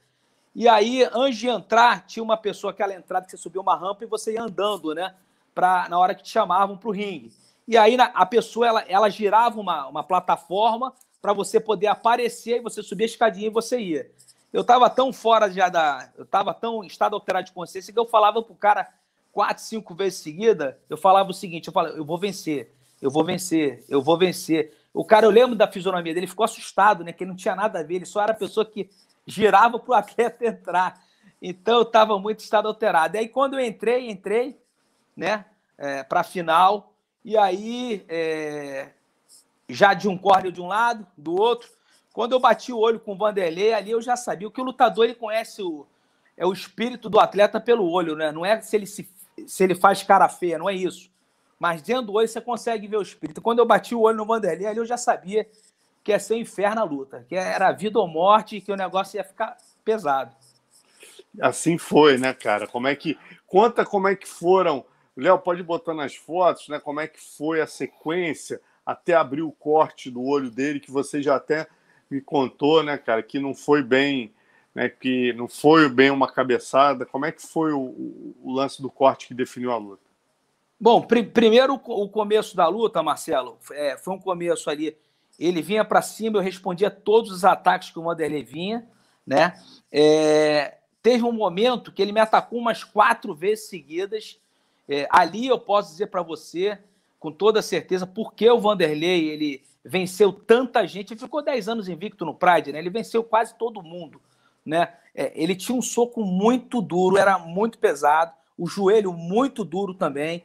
E aí, antes de entrar, tinha uma pessoa, aquela entrada que você subiu uma rampa e você ia andando, né? Pra, na hora que te chamavam para o ringue. E aí a pessoa ela, ela girava uma, uma plataforma para você poder aparecer e você subia a escadinha e você ia. Eu estava tão fora já da. Eu estava tão em estado alterado de consciência que eu falava pro cara quatro, cinco vezes seguida, eu falava o seguinte: eu falava, eu vou vencer, eu vou vencer, eu vou vencer. O cara, eu lembro da fisionomia dele, ficou assustado, né? Que ele não tinha nada a ver, ele só era a pessoa que girava para o atleta entrar. Então eu estava muito estado alterado. E aí, quando eu entrei, entrei, né, é, para a final, e aí é, já de um corner de um lado, do outro. Quando eu bati o olho com o Vanderlei, ali eu já sabia que o lutador ele conhece o, é o espírito do atleta pelo olho, né? Não é se ele, se, se ele faz cara feia, não é isso. Mas dentro do olho você consegue ver o espírito. Quando eu bati o olho no Vanderlei, ali eu já sabia que ia ser um inferno a luta, que era vida ou morte, que o negócio ia ficar pesado. Assim foi, né, cara? Como é que. Conta como é que foram. Léo, pode botar nas fotos, né? Como é que foi a sequência até abrir o corte do olho dele, que você já até me contou, né, cara, que não foi bem, né, que não foi bem uma cabeçada. Como é que foi o, o lance do corte que definiu a luta? Bom, pr primeiro o começo da luta, Marcelo, é, foi um começo ali. Ele vinha para cima, eu respondia todos os ataques que o Vanderlei vinha, né? É, teve um momento que ele me atacou umas quatro vezes seguidas. É, ali eu posso dizer para você, com toda certeza, porque o Vanderlei ele venceu tanta gente. Ele ficou 10 anos invicto no Pride, né? Ele venceu quase todo mundo, né? É, ele tinha um soco muito duro, era muito pesado, o joelho muito duro também.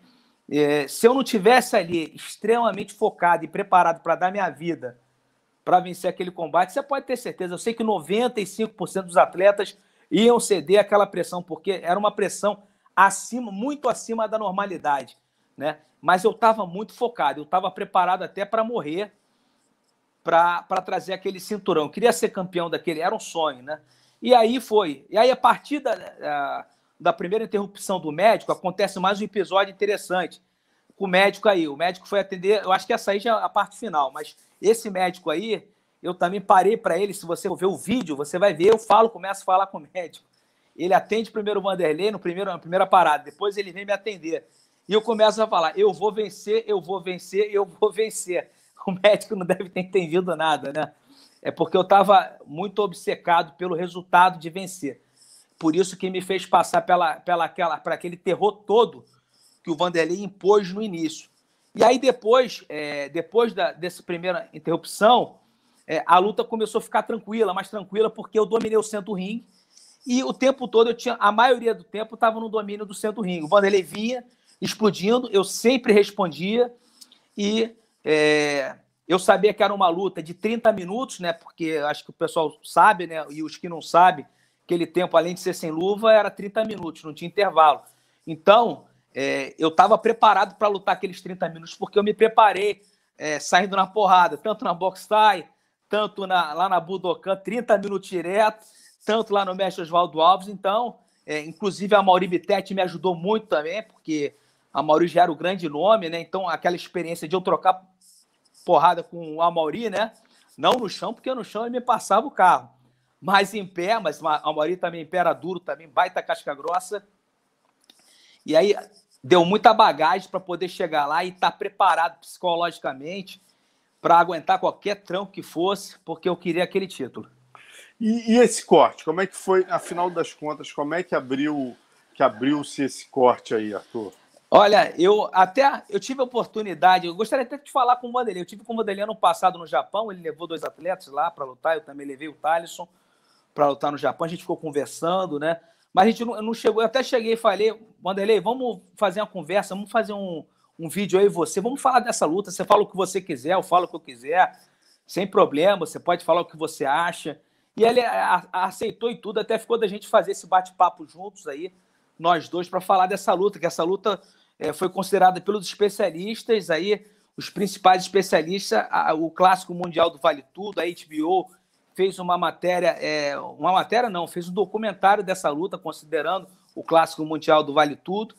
É, se eu não tivesse ali extremamente focado e preparado para dar minha vida para vencer aquele combate, você pode ter certeza. Eu sei que 95% dos atletas iam ceder aquela pressão, porque era uma pressão acima, muito acima da normalidade, né? Mas eu estava muito focado, eu estava preparado até para morrer, para trazer aquele cinturão. Eu queria ser campeão daquele, era um sonho, né? E aí foi. E aí, a partir da, da primeira interrupção do médico, acontece mais um episódio interessante com o médico aí. O médico foi atender, eu acho que essa aí já é a parte final, mas esse médico aí, eu também parei para ele. Se você ver o vídeo, você vai ver, eu falo, começo a falar com o médico. Ele atende primeiro o Vanderlei no primeiro, na primeira parada, depois ele vem me atender. E eu começo a falar: eu vou vencer, eu vou vencer, eu vou vencer. [laughs] O médico não deve ter entendido nada, né? É porque eu estava muito obcecado pelo resultado de vencer. Por isso que me fez passar pela, pela aquela, para aquele terror todo que o Vanderlei impôs no início. E aí depois, é, depois da, dessa primeira interrupção, é, a luta começou a ficar tranquila, mais tranquila, porque eu dominei o centro ringue e o tempo todo eu tinha, a maioria do tempo estava no domínio do centro ringue. O Vanderlei vinha explodindo, eu sempre respondia e é, eu sabia que era uma luta de 30 minutos, né? Porque acho que o pessoal sabe, né? E os que não sabem, aquele tempo, além de ser sem luva, era 30 minutos, não tinha intervalo. Então, é, eu estava preparado para lutar aqueles 30 minutos, porque eu me preparei é, saindo na porrada, tanto na box tie, tanto na, lá na Budokan, 30 minutos direto, tanto lá no mestre Oswaldo Alves. Então, é, inclusive a Mauri Bittetti me ajudou muito também, porque a Mauri já era o grande nome, né? Então, aquela experiência de eu trocar porrada com o Amauri, né? Não no chão, porque no chão ele me passava o carro mas em pé, mas a Mauri também em pé era duro, também baita casca grossa. E aí deu muita bagagem para poder chegar lá e estar tá preparado psicologicamente para aguentar qualquer trampo que fosse, porque eu queria aquele título. E, e, esse corte, como é que foi, afinal das contas, como é que abriu que abriu-se esse corte aí, Arthur? Olha, eu até eu tive a oportunidade, eu gostaria até de falar com o Vanderlei. Eu tive com o Vanderlei ano passado no Japão, ele levou dois atletas lá para lutar, eu também levei o Thalisson para lutar no Japão, a gente ficou conversando, né? Mas a gente não, não chegou, eu até cheguei e falei, Wanderlei, vamos fazer uma conversa, vamos fazer um, um vídeo aí você, vamos falar dessa luta, você fala o que você quiser, eu falo o que eu quiser, sem problema, você pode falar o que você acha. E ele aceitou e tudo, até ficou da gente fazer esse bate-papo juntos aí, nós dois, para falar dessa luta, que essa luta é, foi considerada pelos especialistas aí, os principais especialistas, a, o clássico mundial do Vale Tudo, a HBO fez uma matéria, é, uma matéria não, fez um documentário dessa luta, considerando o clássico mundial do Vale Tudo.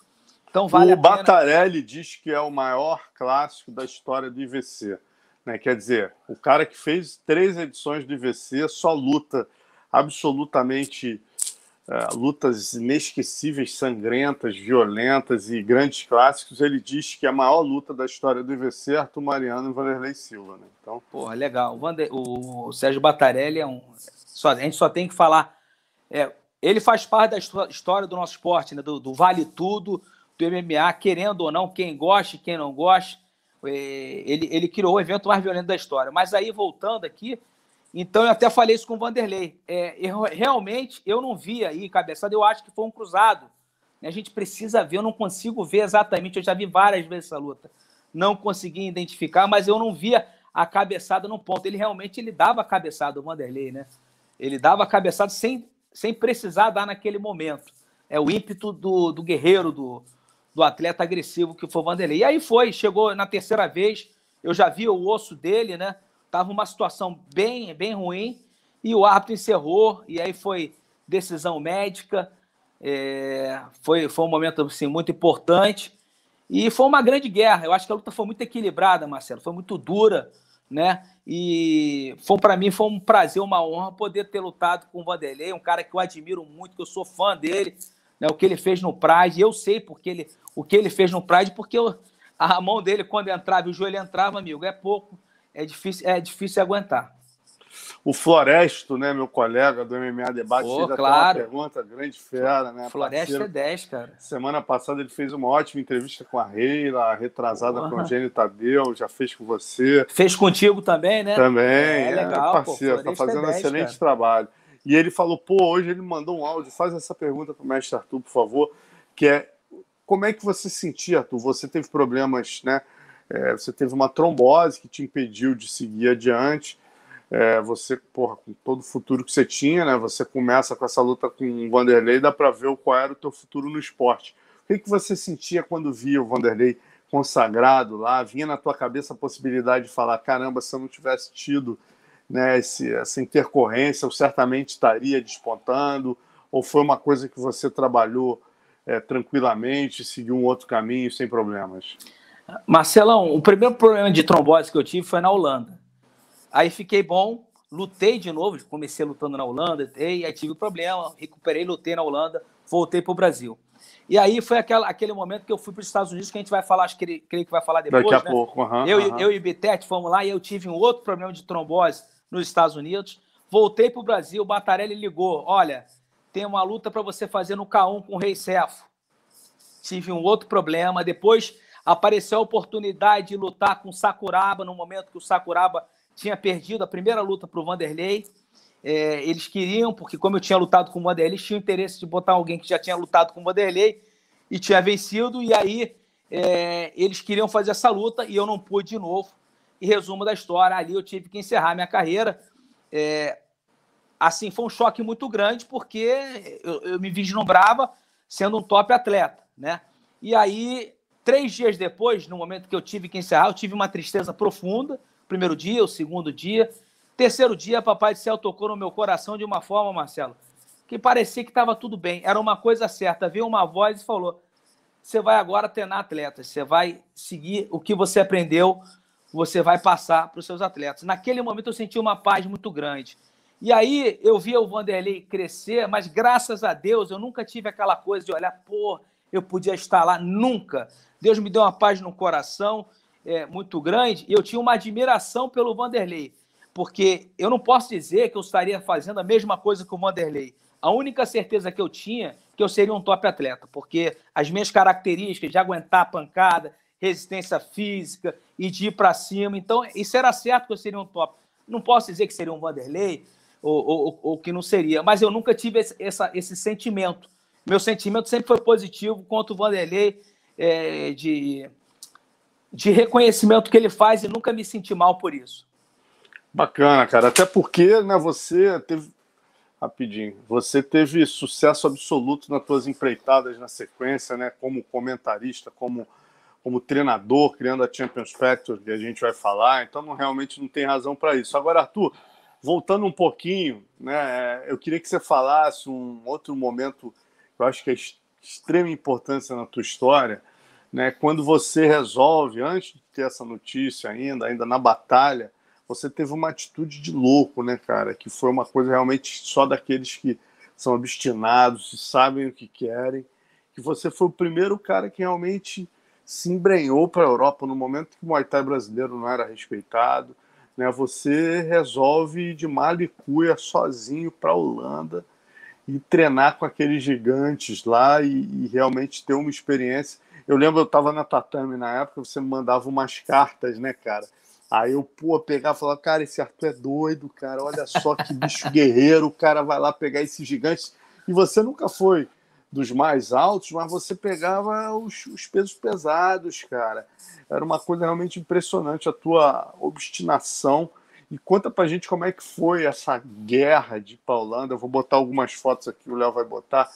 Então vale o. Batarelli diz que é o maior clássico da história do IVC. Né? Quer dizer, o cara que fez três edições do IVC só luta absolutamente uh, lutas inesquecíveis, sangrentas, violentas e grandes clássicos. Ele diz que é a maior luta da história do IVC Arthur Mariano e Vanderlei Silva. Né? Então... Porra, legal. O, Vander... o Sérgio Batarelli é um. A gente só tem que falar. É, ele faz parte da história do nosso esporte, né? do, do Vale Tudo, do MMA, querendo ou não, quem gosta quem não gosta. É, ele, ele criou o evento mais violento da história. Mas aí, voltando aqui, então eu até falei isso com o Vanderlei. É, eu, realmente, eu não vi aí cabeçada, eu acho que foi um cruzado. A gente precisa ver, eu não consigo ver exatamente, eu já vi várias vezes essa luta. Não consegui identificar, mas eu não via a cabeçada no ponto. Ele realmente ele dava a cabeçada, o Vanderlei, né? Ele dava a cabeçada sem, sem precisar dar naquele momento. É o ímpeto do, do guerreiro, do, do atleta agressivo que foi o Vanderlei. E aí foi, chegou na terceira vez, eu já vi o osso dele, né? Tava uma situação bem, bem ruim e o árbitro encerrou e aí foi decisão médica. É, foi, foi um momento assim, muito importante e foi uma grande guerra. Eu acho que a luta foi muito equilibrada, Marcelo, foi muito dura, né? E foi para mim foi um prazer, uma honra poder ter lutado com o Vanderlei, um cara que eu admiro muito, que eu sou fã dele, né? O que ele fez no Pride, eu sei porque ele o que ele fez no Pride, porque eu, a mão dele, quando entrava o joelho entrava, amigo, é pouco, é difícil, é difícil aguentar. O Floresto, né, meu colega do MMA Debate, Pô, fez claro. uma pergunta, grande fera, né? Floresto parceiro. é 10, cara. Semana passada ele fez uma ótima entrevista com a Reila, retrasada com o Gênio Tadeu, já fez com você. Fez contigo também, né? Também, é, é legal, parceiro, pô, tá fazendo é 10, um excelente cara. trabalho. E ele falou, pô, hoje ele mandou um áudio, faz essa pergunta pro mestre Arthur, por favor, que é como é que você sentia, Arthur? Você teve problemas, né? É, você teve uma trombose que te impediu de seguir adiante. É, você, porra, com todo o futuro que você tinha, né? Você começa com essa luta com o Vanderlei, dá para ver qual era o teu futuro no esporte. O que, que você sentia quando via o Vanderlei consagrado lá? Vinha na tua cabeça a possibilidade de falar: caramba, se eu não tivesse tido né, esse, essa intercorrência, eu certamente estaria despontando? Ou foi uma coisa que você trabalhou é, tranquilamente, seguir um outro caminho sem problemas? Marcelão, o primeiro problema de trombose que eu tive foi na Holanda. Aí fiquei bom, lutei de novo, comecei lutando na Holanda, e aí tive problema, recuperei, lutei na Holanda, voltei para o Brasil. E aí foi aquela, aquele momento que eu fui para os Estados Unidos, que a gente vai falar, acho que creio que vai falar depois. Daqui a né? pouco, uhum, eu, uhum. eu e Bitete fomos lá e eu tive um outro problema de trombose nos Estados Unidos. Voltei para o Brasil, o Batarelli ligou: olha, tem uma luta para você fazer no K1 com o Rei Cefo. Tive um outro problema. Depois apareceu a oportunidade de lutar com o Sakuraba, no momento que o Sakuraba tinha perdido a primeira luta para o Vanderlei. É, eles queriam, porque como eu tinha lutado com o Vanderlei, eles tinham interesse de botar alguém que já tinha lutado com o Vanderlei e tinha vencido, e aí é, eles queriam fazer essa luta e eu não pude de novo. E resumo da história, ali eu tive que encerrar minha carreira. É, assim, foi um choque muito grande, porque eu, eu me vislumbrava sendo um top atleta, né? E aí, três dias depois, no momento que eu tive que encerrar, eu tive uma tristeza profunda. Primeiro dia, o segundo dia. Terceiro dia, Papai do Céu tocou no meu coração de uma forma, Marcelo, que parecia que estava tudo bem. Era uma coisa certa. Veio uma voz e falou: você vai agora treinar atletas, você vai seguir o que você aprendeu, você vai passar para os seus atletas. Naquele momento eu senti uma paz muito grande. E aí eu via o Vanderlei crescer, mas graças a Deus eu nunca tive aquela coisa de olhar, pô, eu podia estar lá, nunca. Deus me deu uma paz no coração é, muito grande e eu tinha uma admiração pelo Vanderlei, porque eu não posso dizer que eu estaria fazendo a mesma coisa que o Vanderlei. A única certeza que eu tinha que eu seria um top atleta, porque as minhas características de aguentar a pancada, resistência física e de ir para cima, então isso era certo que eu seria um top. Não posso dizer que seria um Vanderlei, ou, ou, ou que não seria. Mas eu nunca tive esse, essa, esse sentimento. Meu sentimento sempre foi positivo quanto o Vanderlei, é, de, de reconhecimento que ele faz e nunca me senti mal por isso. Bacana, cara. Até porque né, você teve rapidinho. Você teve sucesso absoluto nas suas empreitadas na sequência, né? Como comentarista, como, como treinador, criando a Champions Factor, que a gente vai falar. Então, não, realmente não tem razão para isso. Agora, Arthur, voltando um pouquinho, né? Eu queria que você falasse um outro momento que eu acho que é extrema importância na tua história, né? Quando você resolve, antes de ter essa notícia ainda, ainda na batalha, você teve uma atitude de louco, né, cara? Que foi uma coisa realmente só daqueles que são obstinados e sabem o que querem. Que você foi o primeiro cara que realmente se embrenhou para a Europa no momento que o Muay Thai brasileiro não era respeitado. Né? Você resolve de malicuia sozinho para a Holanda e treinar com aqueles gigantes lá e, e realmente ter uma experiência. Eu lembro, eu estava na Tatame na época, você me mandava umas cartas, né, cara? Aí eu, pô, pegar e falar, cara, esse Arthur é doido, cara, olha só que bicho [laughs] guerreiro, o cara vai lá pegar esses gigantes. E você nunca foi dos mais altos, mas você pegava os, os pesos pesados, cara. Era uma coisa realmente impressionante a tua obstinação. E conta pra gente como é que foi essa guerra de Paulanda. Eu vou botar algumas fotos aqui, o Léo vai botar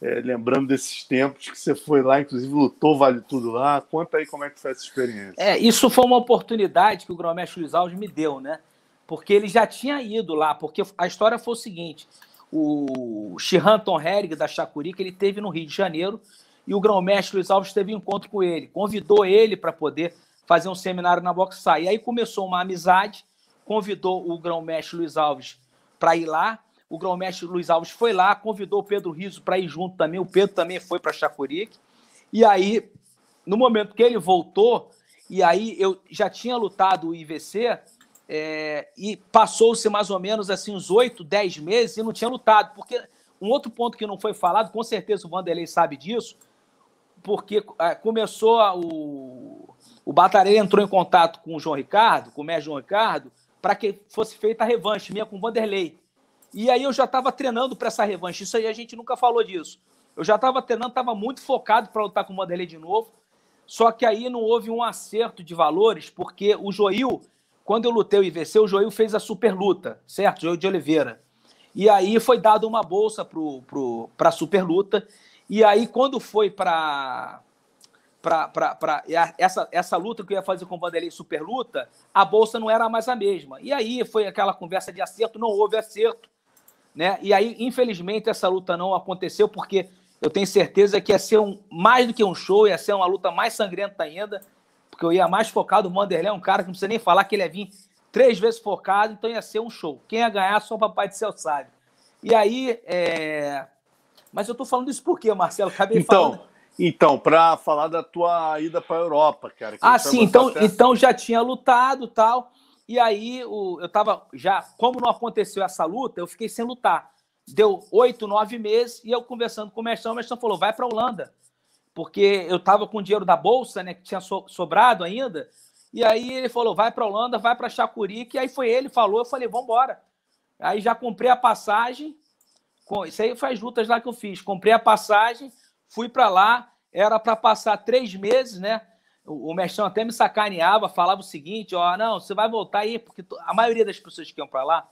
é, lembrando desses tempos que você foi lá, inclusive lutou Vale Tudo lá. Conta aí como é que foi essa experiência. É, isso foi uma oportunidade que o grão-mestre Luiz Alves me deu, né? Porque ele já tinha ido lá, porque a história foi o seguinte, o Shihanton Herrig, da Chacurica, ele teve no Rio de Janeiro e o grão-mestre Luiz Alves teve um encontro com ele, convidou ele para poder fazer um seminário na Boxar. E aí começou uma amizade, convidou o grão-mestre Luiz Alves para ir lá, o grão-mestre Luiz Alves foi lá, convidou o Pedro Riso para ir junto também. O Pedro também foi para Chacurique. E aí, no momento que ele voltou, e aí eu já tinha lutado o IVC, é, e passou-se mais ou menos assim uns oito, dez meses e não tinha lutado. Porque um outro ponto que não foi falado, com certeza o Vanderlei sabe disso, porque é, começou a, o, o Batarelli entrou em contato com o João Ricardo, com o mestre João Ricardo, para que fosse feita a revanche minha com o Vanderlei. E aí eu já estava treinando para essa revanche. Isso aí a gente nunca falou disso. Eu já estava treinando, estava muito focado para lutar com o Vanderlei de novo. Só que aí não houve um acerto de valores, porque o Joil, quando eu lutei o IVC, o Joil fez a super luta, certo? Joil de Oliveira. E aí foi dado uma bolsa para pro, pro, a super luta. E aí, quando foi para para essa, essa luta que eu ia fazer com o Vanderlei super luta, a bolsa não era mais a mesma. E aí foi aquela conversa de acerto, não houve acerto. Né? E aí, infelizmente, essa luta não aconteceu, porque eu tenho certeza que ia ser um, mais do que um show, ia ser uma luta mais sangrenta ainda, porque eu ia mais focado. O Manderley é um cara que não precisa nem falar que ele ia vir três vezes focado, então ia ser um show. Quem ia ganhar, só o Papai do Céu sabe. E aí, é... mas eu tô falando isso por quê, Marcelo? Acabei então, falando... Então, para falar da tua ida para a Europa, cara. Ah, sim, então, até... então já tinha lutado tal. E aí o, eu tava já, como não aconteceu essa luta, eu fiquei sem lutar. Deu oito, nove meses e eu conversando com o Mestão, o Mestão falou: vai para a Holanda. Porque eu tava com o dinheiro da bolsa, né, que tinha so, sobrado ainda. E aí ele falou: vai para a Holanda, vai para Chacurique. E aí foi ele, falou, eu falei: vamos embora. Aí já comprei a passagem. Isso aí foi as lutas lá que eu fiz. Comprei a passagem, fui para lá. Era para passar três meses, né? o, Mestão até me sacaneava, falava o seguinte: ó, não, você vai voltar aí, porque a maioria das pessoas que iam para lá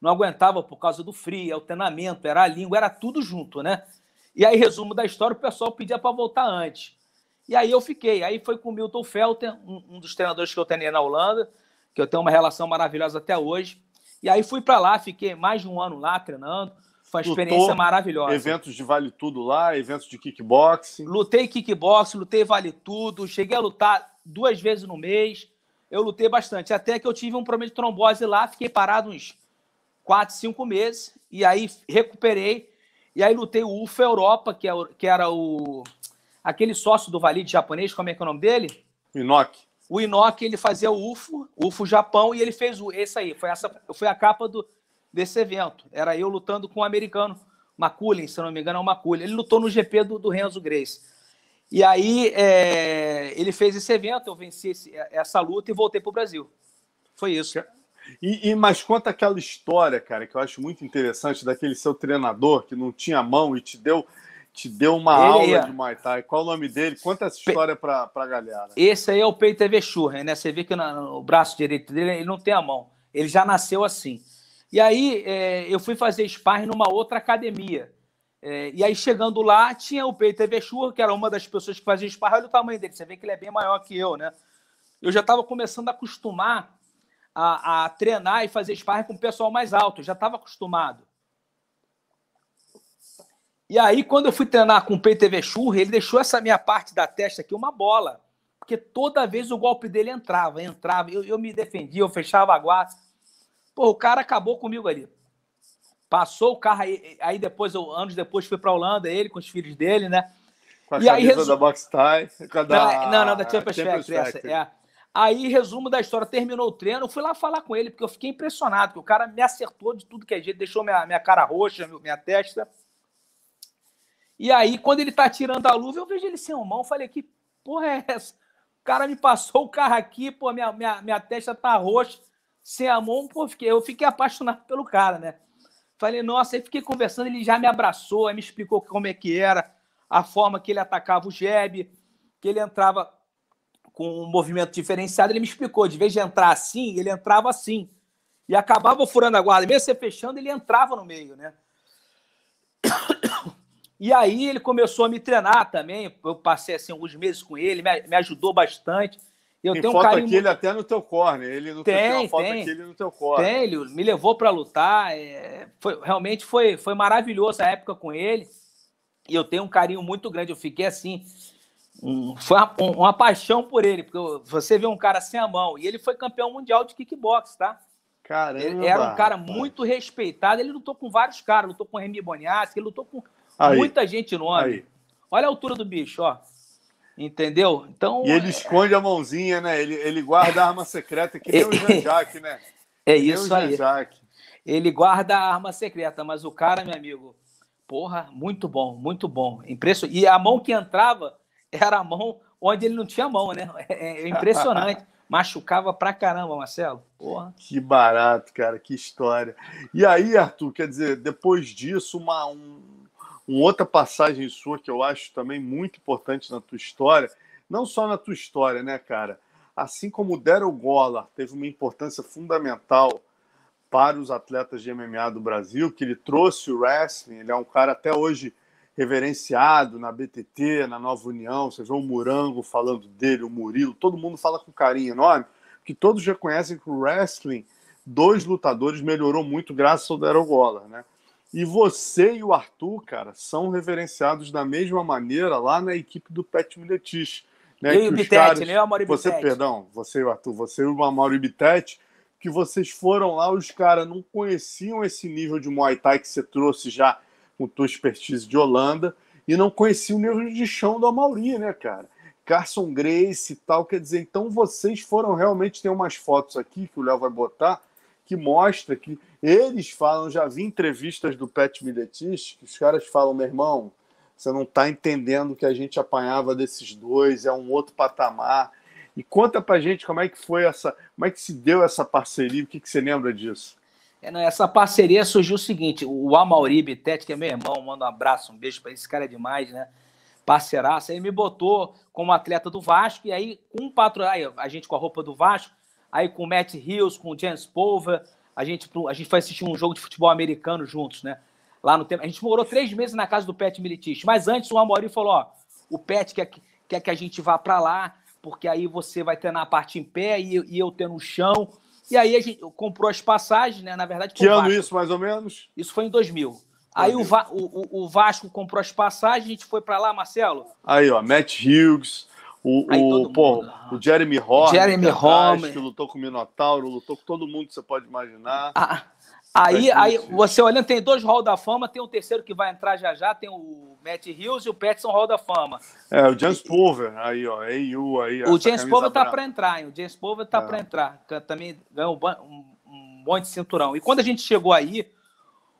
não aguentava por causa do frio, é o treinamento, era a língua, era tudo junto, né? E aí, resumo da história, o pessoal pedia para voltar antes. E aí eu fiquei. Aí foi com o Milton Felter, um, um, dos treinadores que eu treinei na Holanda, que eu tenho uma relação maravilhosa até hoje. E aí fui para lá, fiquei mais de um ano lá treinando. Foi uma experiência Lutou maravilhosa. Eventos de vale tudo lá, eventos de kickboxing. Lutei kickboxing, lutei vale tudo, cheguei a lutar duas vezes no mês. Eu lutei bastante, até que eu tive um problema de trombose lá, fiquei parado uns quatro, cinco meses, e aí recuperei. E aí lutei o UFA Europa, que, é o, que era o aquele sócio do Valide japonês, como é que é o nome dele? Inoki. O Inoki, ele fazia o UFO, UFO Japão, e ele fez o, esse aí. Foi, essa, foi a capa do, desse evento. Era eu lutando com o um americano, Maculin, se não me engano, é o Maculin. Ele lutou no GP do, do Renzo Grace. E aí é, ele fez esse evento, eu venci esse, essa luta e voltei para o Brasil. Foi isso. E, e, mas conta aquela história, cara, que eu acho muito interessante daquele seu treinador que não tinha mão e te deu te deu uma ele aula é. de Muay Thai. Qual o nome dele? Conta essa história para a galera. Esse aí é o PTV Churren, né? Você vê que no, no braço direito dele ele não tem a mão. Ele já nasceu assim. E aí é, eu fui fazer sparring numa outra academia. É, e aí, chegando lá, tinha o Peter Vechur, que era uma das pessoas que fazia sparring. Olha o tamanho dele, você vê que ele é bem maior que eu, né? Eu já estava começando a acostumar a, a, treinar e fazer sparring com o pessoal mais alto, eu já estava acostumado. E aí, quando eu fui treinar com o Peter Vechur, ele deixou essa minha parte da testa aqui uma bola. Porque toda vez o golpe dele entrava, entrava. Eu, eu me defendia, eu fechava a guarda. Pô, o cara acabou comigo ali. Passou o carro aí, aí depois, eu, anos depois, fui para Holanda, ele com os filhos dele, né? Com a e aí, resu... da Box Tie. Da... Não, não, da Champions Factory. Essa, é. Aí, resumo da história, terminou o treino, eu fui lá falar com ele, porque eu fiquei impressionado, que o cara me acertou de tudo que é jeito, deixou minha, minha cara roxa, minha testa. E aí, quando ele tá tirando a luva, eu vejo ele sem mão, falei, que porra é essa? O cara me passou o carro aqui, pô, minha, minha, minha testa tá roxa, sem a mão, pô, eu fiquei apaixonado pelo cara, né? Falei, nossa, aí fiquei conversando, ele já me abraçou, aí me explicou como é que era, a forma que ele atacava o jeb, que ele entrava com um movimento diferenciado, ele me explicou, de vez de entrar assim, ele entrava assim. E acabava furando a guarda, mesmo você fechando, ele entrava no meio, né? [coughs] E aí ele começou a me treinar também. Eu passei assim alguns meses com ele, me ajudou bastante. Eu tem tenho foto um carinho... aqui ele até no teu corner. Ele no tem, teu, tem foto tem. aqui ele no teu corner. Tem, ele me levou para lutar. É... Foi, realmente foi, foi maravilhoso a época com ele. E eu tenho um carinho muito grande. Eu fiquei assim. Um, foi uma, uma, paixão por ele, porque você vê um cara sem a mão. E ele foi campeão mundial de kickbox, tá? Caramba, ele era um cara muito respeitado. Ele lutou com vários caras, lutou com o Remy Boniassi, ele lutou com Aí. Muita gente nome. Aí. Olha a altura do bicho, ó. Entendeu? Então. E ele é... esconde a mãozinha, né? Ele, ele guarda a arma secreta, que nem o [laughs] Jean-Jacques, né? É que isso aí. Ele guarda a arma secreta, mas o cara, meu amigo, porra, muito bom, muito bom. Impresso... E a mão que entrava era a mão onde ele não tinha mão, né? É, é impressionante. [laughs] Machucava pra caramba, Marcelo. Porra. Que barato, cara, que história. E aí, Arthur, quer dizer, depois disso, uma, um, uma outra passagem sua que eu acho também muito importante na tua história, não só na tua história, né, cara? Assim como o Daryl Gola teve uma importância fundamental para os atletas de MMA do Brasil, que ele trouxe o wrestling, ele é um cara até hoje reverenciado na BTT, na Nova União, você vê o Murango falando dele, o Murilo, todo mundo fala com carinho enorme, que todos reconhecem que o wrestling dos lutadores melhorou muito graças ao Daryl Gola, né? E você e o Arthur, cara, são reverenciados da mesma maneira lá na equipe do Pet Miletich. Né, eu e o Bitete, caras... né? Amaury Você, perdão, você e o Arthur, você e o Amaury Bitete, que vocês foram lá, os caras não conheciam esse nível de Muay Thai que você trouxe já com tua expertise de Holanda e não conheciam o nível de chão do Amaury, né, cara? Carson Grace e tal, quer dizer, então vocês foram realmente, tem umas fotos aqui que o Léo vai botar, que mostra que eles falam, já vi entrevistas do Pet Miletich, que os caras falam, meu irmão, você não está entendendo que a gente apanhava desses dois, é um outro patamar. E conta pra gente como é que foi essa, como é que se deu essa parceria, o que, que você lembra disso? É, essa parceria surgiu o seguinte, o Amauri Bitete, que é meu irmão, manda um abraço, um beijo para esse cara é demais, né? Parceiraço, aí me botou como atleta do Vasco, e aí um patrão, a gente com a roupa do Vasco, aí com o Matt Hills, com o James Pulver, a gente, a gente foi assistir um jogo de futebol americano juntos, né? Lá no tempo. A gente morou três meses na casa do Pet Militich. Mas antes o Amorim falou: ó, o Pet quer, quer que a gente vá para lá, porque aí você vai ter na parte em pé e, e eu ter no chão. E aí a gente comprou as passagens, né? Na verdade, que ano isso, mais ou menos? Isso foi em 2000. Aí o, Va o, o, Vasco comprou as passagens, a gente foi para lá, Marcelo. Aí, ó, Matt Hughes, o, o, pô, o Jeremy Horner, Jeremy Horner. que lutou com o Minotauro, lutou com todo mundo que você pode imaginar. Ah, aí, aí você olhando, tem dois Hall da Fama, tem um terceiro que vai entrar já já, tem o Matt Hills e o Petson Hall da Fama. É, o James Pulver, aí, ó, AU aí. O James Pulver tá para entrar, hein? O James Pulver tá é. para entrar. Também ganhou um, um monte de cinturão. E quando a gente chegou aí,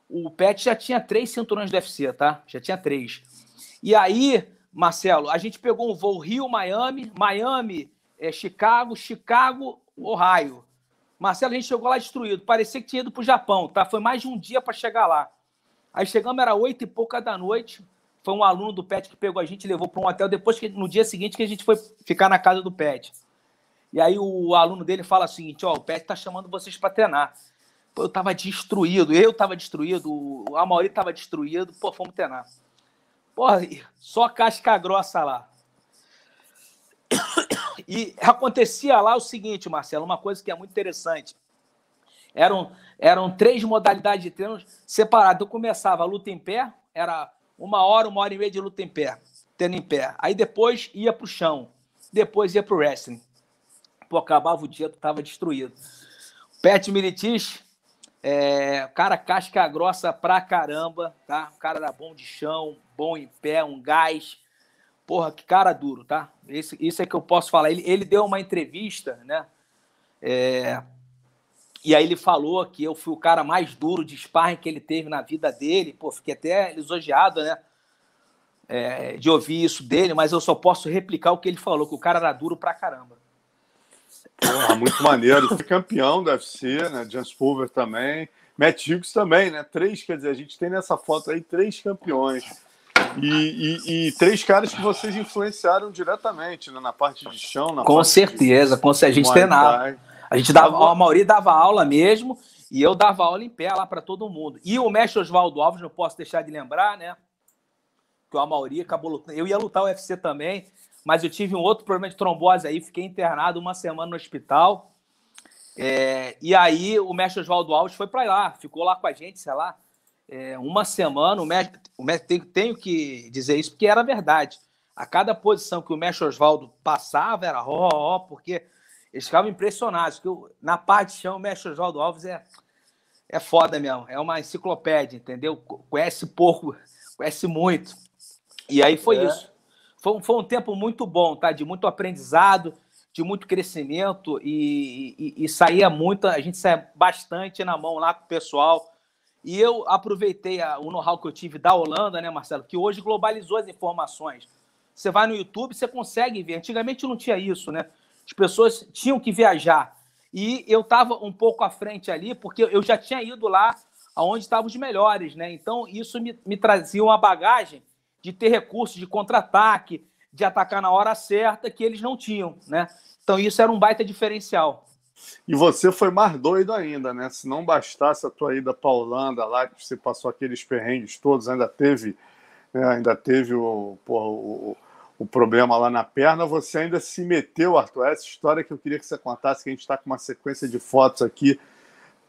o Pet já tinha três cinturões do UFC, tá? Já tinha três. E aí Marcelo, a gente pegou um voo Rio-Miami, Miami, é, Chicago, Chicago, Ohio. Marcelo, a gente chegou lá destruído. Parecia que tinha ido para o Japão, tá? Foi mais de um dia para chegar lá. Aí chegamos, era oito e pouca da noite. Foi um aluno do PET que pegou a gente, levou para um hotel. Depois, que, no dia seguinte, que a gente foi ficar na casa do PET. E aí o aluno dele fala o seguinte: ó, o PET está chamando vocês para treinar. Pô, eu tava destruído, eu tava destruído, o Amauri tava destruído, pô, fomos treinar. Porra, só casca grossa lá. E acontecia lá o seguinte, Marcelo, uma coisa que é muito interessante. Eram, eram três modalidades de treino separadas. Eu começava a luta em pé, era uma hora, uma hora e meia de luta em pé, treino em pé. Aí depois ia para o chão, depois ia para o wrestling. Pô, acabava o dia, tu tava destruído. Pet Militich, é, cara casca grossa pra caramba, tá? O cara era bom de chão, bom em pé, um gás. Porra, que cara duro, tá? Esse, isso é que eu posso falar. Ele, ele deu uma entrevista, né? É, e aí ele falou que eu fui o cara mais duro de sparring que ele teve na vida dele. Pô, fiquei até lisonjeado, né? É, de ouvir isso dele, mas eu só posso replicar o que ele falou, que o cara era duro pra caramba. Porra, muito maneiro. Foi campeão do UFC, né? James Pulver também. Matt Hughes também, né? Três, quer dizer, a gente tem nessa foto aí três campeões. E, e, e três caras que vocês influenciaram diretamente, né? Na parte de chão, na Com certeza, com certeza. A gente treinava. A gente dava, a maioria dava aula mesmo, e eu dava aula em pé lá para todo mundo. E o mestre Oswaldo Alves, não posso deixar de lembrar, né? Que o Amauri acabou lutando. Eu ia lutar o UFC também, mas eu tive um outro problema de trombose aí, fiquei internado uma semana no hospital. É, e aí o mestre Oswaldo Alves foi para lá, ficou lá com a gente, sei lá, é, uma semana. O mestre, o mestre tenho, tenho, que dizer isso porque era verdade. A cada posição que o mestre Oswaldo passava era ó, ó, porque eles ficavam impressionados. Que eu, na parte de chão, o mestre Oswaldo Alves é, é foda mesmo, é uma enciclopédia, entendeu? Conhece pouco, conhece muito. E aí foi é. isso. Foi, foi um tempo muito bom, tá? De muito aprendizado, de muito crescimento e, e, e saía muito, a gente saía bastante na mão lá com o pessoal. E eu aproveitei a, o know-how que eu tive da Holanda, né, Marcelo? Que hoje globalizou as informações. Você vai no YouTube, você consegue ver. Antigamente não tinha isso, né? As pessoas tinham que viajar. E eu estava um pouco à frente ali, porque eu já tinha ido lá aonde estavam os melhores, né? Então isso me, me trazia uma bagagem de ter recursos de contra-ataque, de atacar na hora certa, que eles não tinham, né? Então isso era um baita diferencial. E você foi mais doido ainda, né? Se não bastasse a tua ida para Holanda lá, que você passou aqueles perrengues todos, ainda teve, né? ainda teve o, porra, o, o, problema lá na perna, você ainda se meteu, Arthur. Essa história que eu queria que você contasse, que a gente está com uma sequência de fotos aqui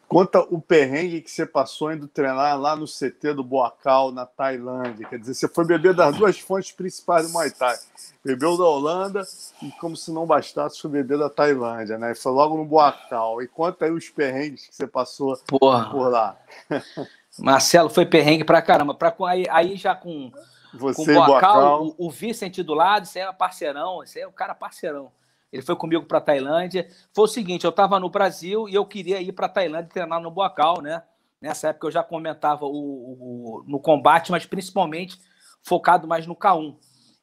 Conta o perrengue que você passou indo treinar lá no CT do Boacal, na Tailândia. Quer dizer, você foi beber das duas fontes principais do Muay Thai. Bebeu da Holanda e, como se não bastasse, foi beber da Tailândia, né? E foi logo no Boacal. E conta aí os perrengues que você passou Porra. por lá. [laughs] Marcelo, foi perrengue pra caramba. Pra, aí, aí já com, você com o Boacal, Boacal. O, o Vicente do lado, aí é parceirão, aí é o cara parceirão. Ele foi comigo para Tailândia. Foi o seguinte: eu estava no Brasil e eu queria ir para Tailândia treinar no Boacal, né? Nessa época eu já comentava o, o, no combate, mas principalmente focado mais no K1.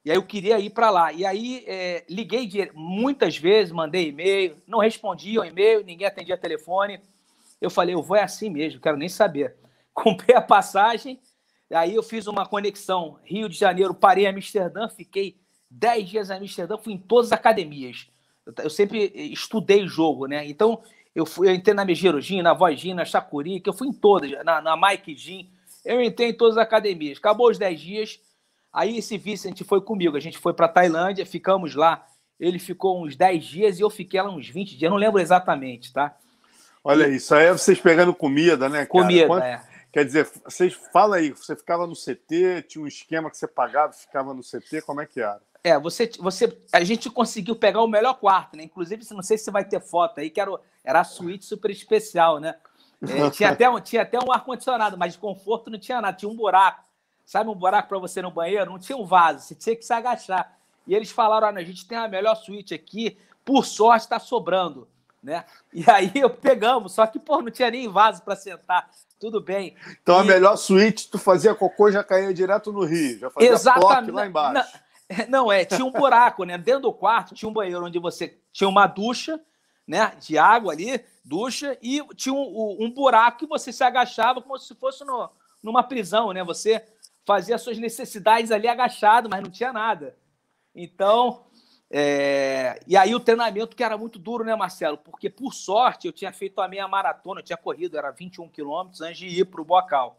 E aí eu queria ir para lá. E aí é, liguei de, muitas vezes, mandei e-mail, não respondia e-mail, ninguém atendia telefone. Eu falei, eu vou é assim mesmo, quero nem saber. [laughs] Comprei a passagem, aí eu fiz uma conexão Rio de Janeiro, parei em Amsterdã, fiquei 10 dias em Amsterdã, fui em todas as academias. Eu sempre estudei jogo, né? Então, eu, fui, eu entrei na Megirojin, na Vojin, na Chacuri, que eu fui em todas, na, na Mike. Eu entrei em todas as academias. Acabou os 10 dias, aí esse Vicente foi comigo. A gente foi para Tailândia, ficamos lá. Ele ficou uns 10 dias e eu fiquei lá uns 20 dias, não lembro exatamente, tá? Olha e... isso, aí é vocês pegando comida, né? Cara? Comida, Quanto... é. Quer dizer, vocês fala aí, você ficava no CT, tinha um esquema que você pagava, ficava no CT, como é que era? É, você, você, a gente conseguiu pegar o melhor quarto, né? Inclusive, não sei se vai ter foto aí, que era, era a suíte super especial, né? É, [laughs] tinha até, um, tinha até um ar-condicionado, mas de conforto não tinha nada, tinha um buraco. Sabe um buraco para você no banheiro? Não tinha um vaso, você tinha que se agachar. E eles falaram: olha, a gente tem a melhor suíte aqui, por sorte está sobrando. Né? E aí [laughs] eu pegamos, só que pô, não tinha nem vaso para sentar. Tudo bem. Então e... a melhor suíte, tu fazia cocô já caía direto no rio, já fazia Exatamente. lá embaixo. [laughs] Não, é, tinha um buraco, né? Dentro do quarto tinha um banheiro onde você tinha uma ducha, né? De água ali, ducha, e tinha um, um buraco que você se agachava como se fosse no, numa prisão, né? Você fazia suas necessidades ali agachado, mas não tinha nada. Então, É, e aí o treinamento que era muito duro, né, Marcelo? Porque, por sorte, eu tinha feito a minha maratona, eu tinha corrido, era 21 quilômetros antes de ir para o Bocal.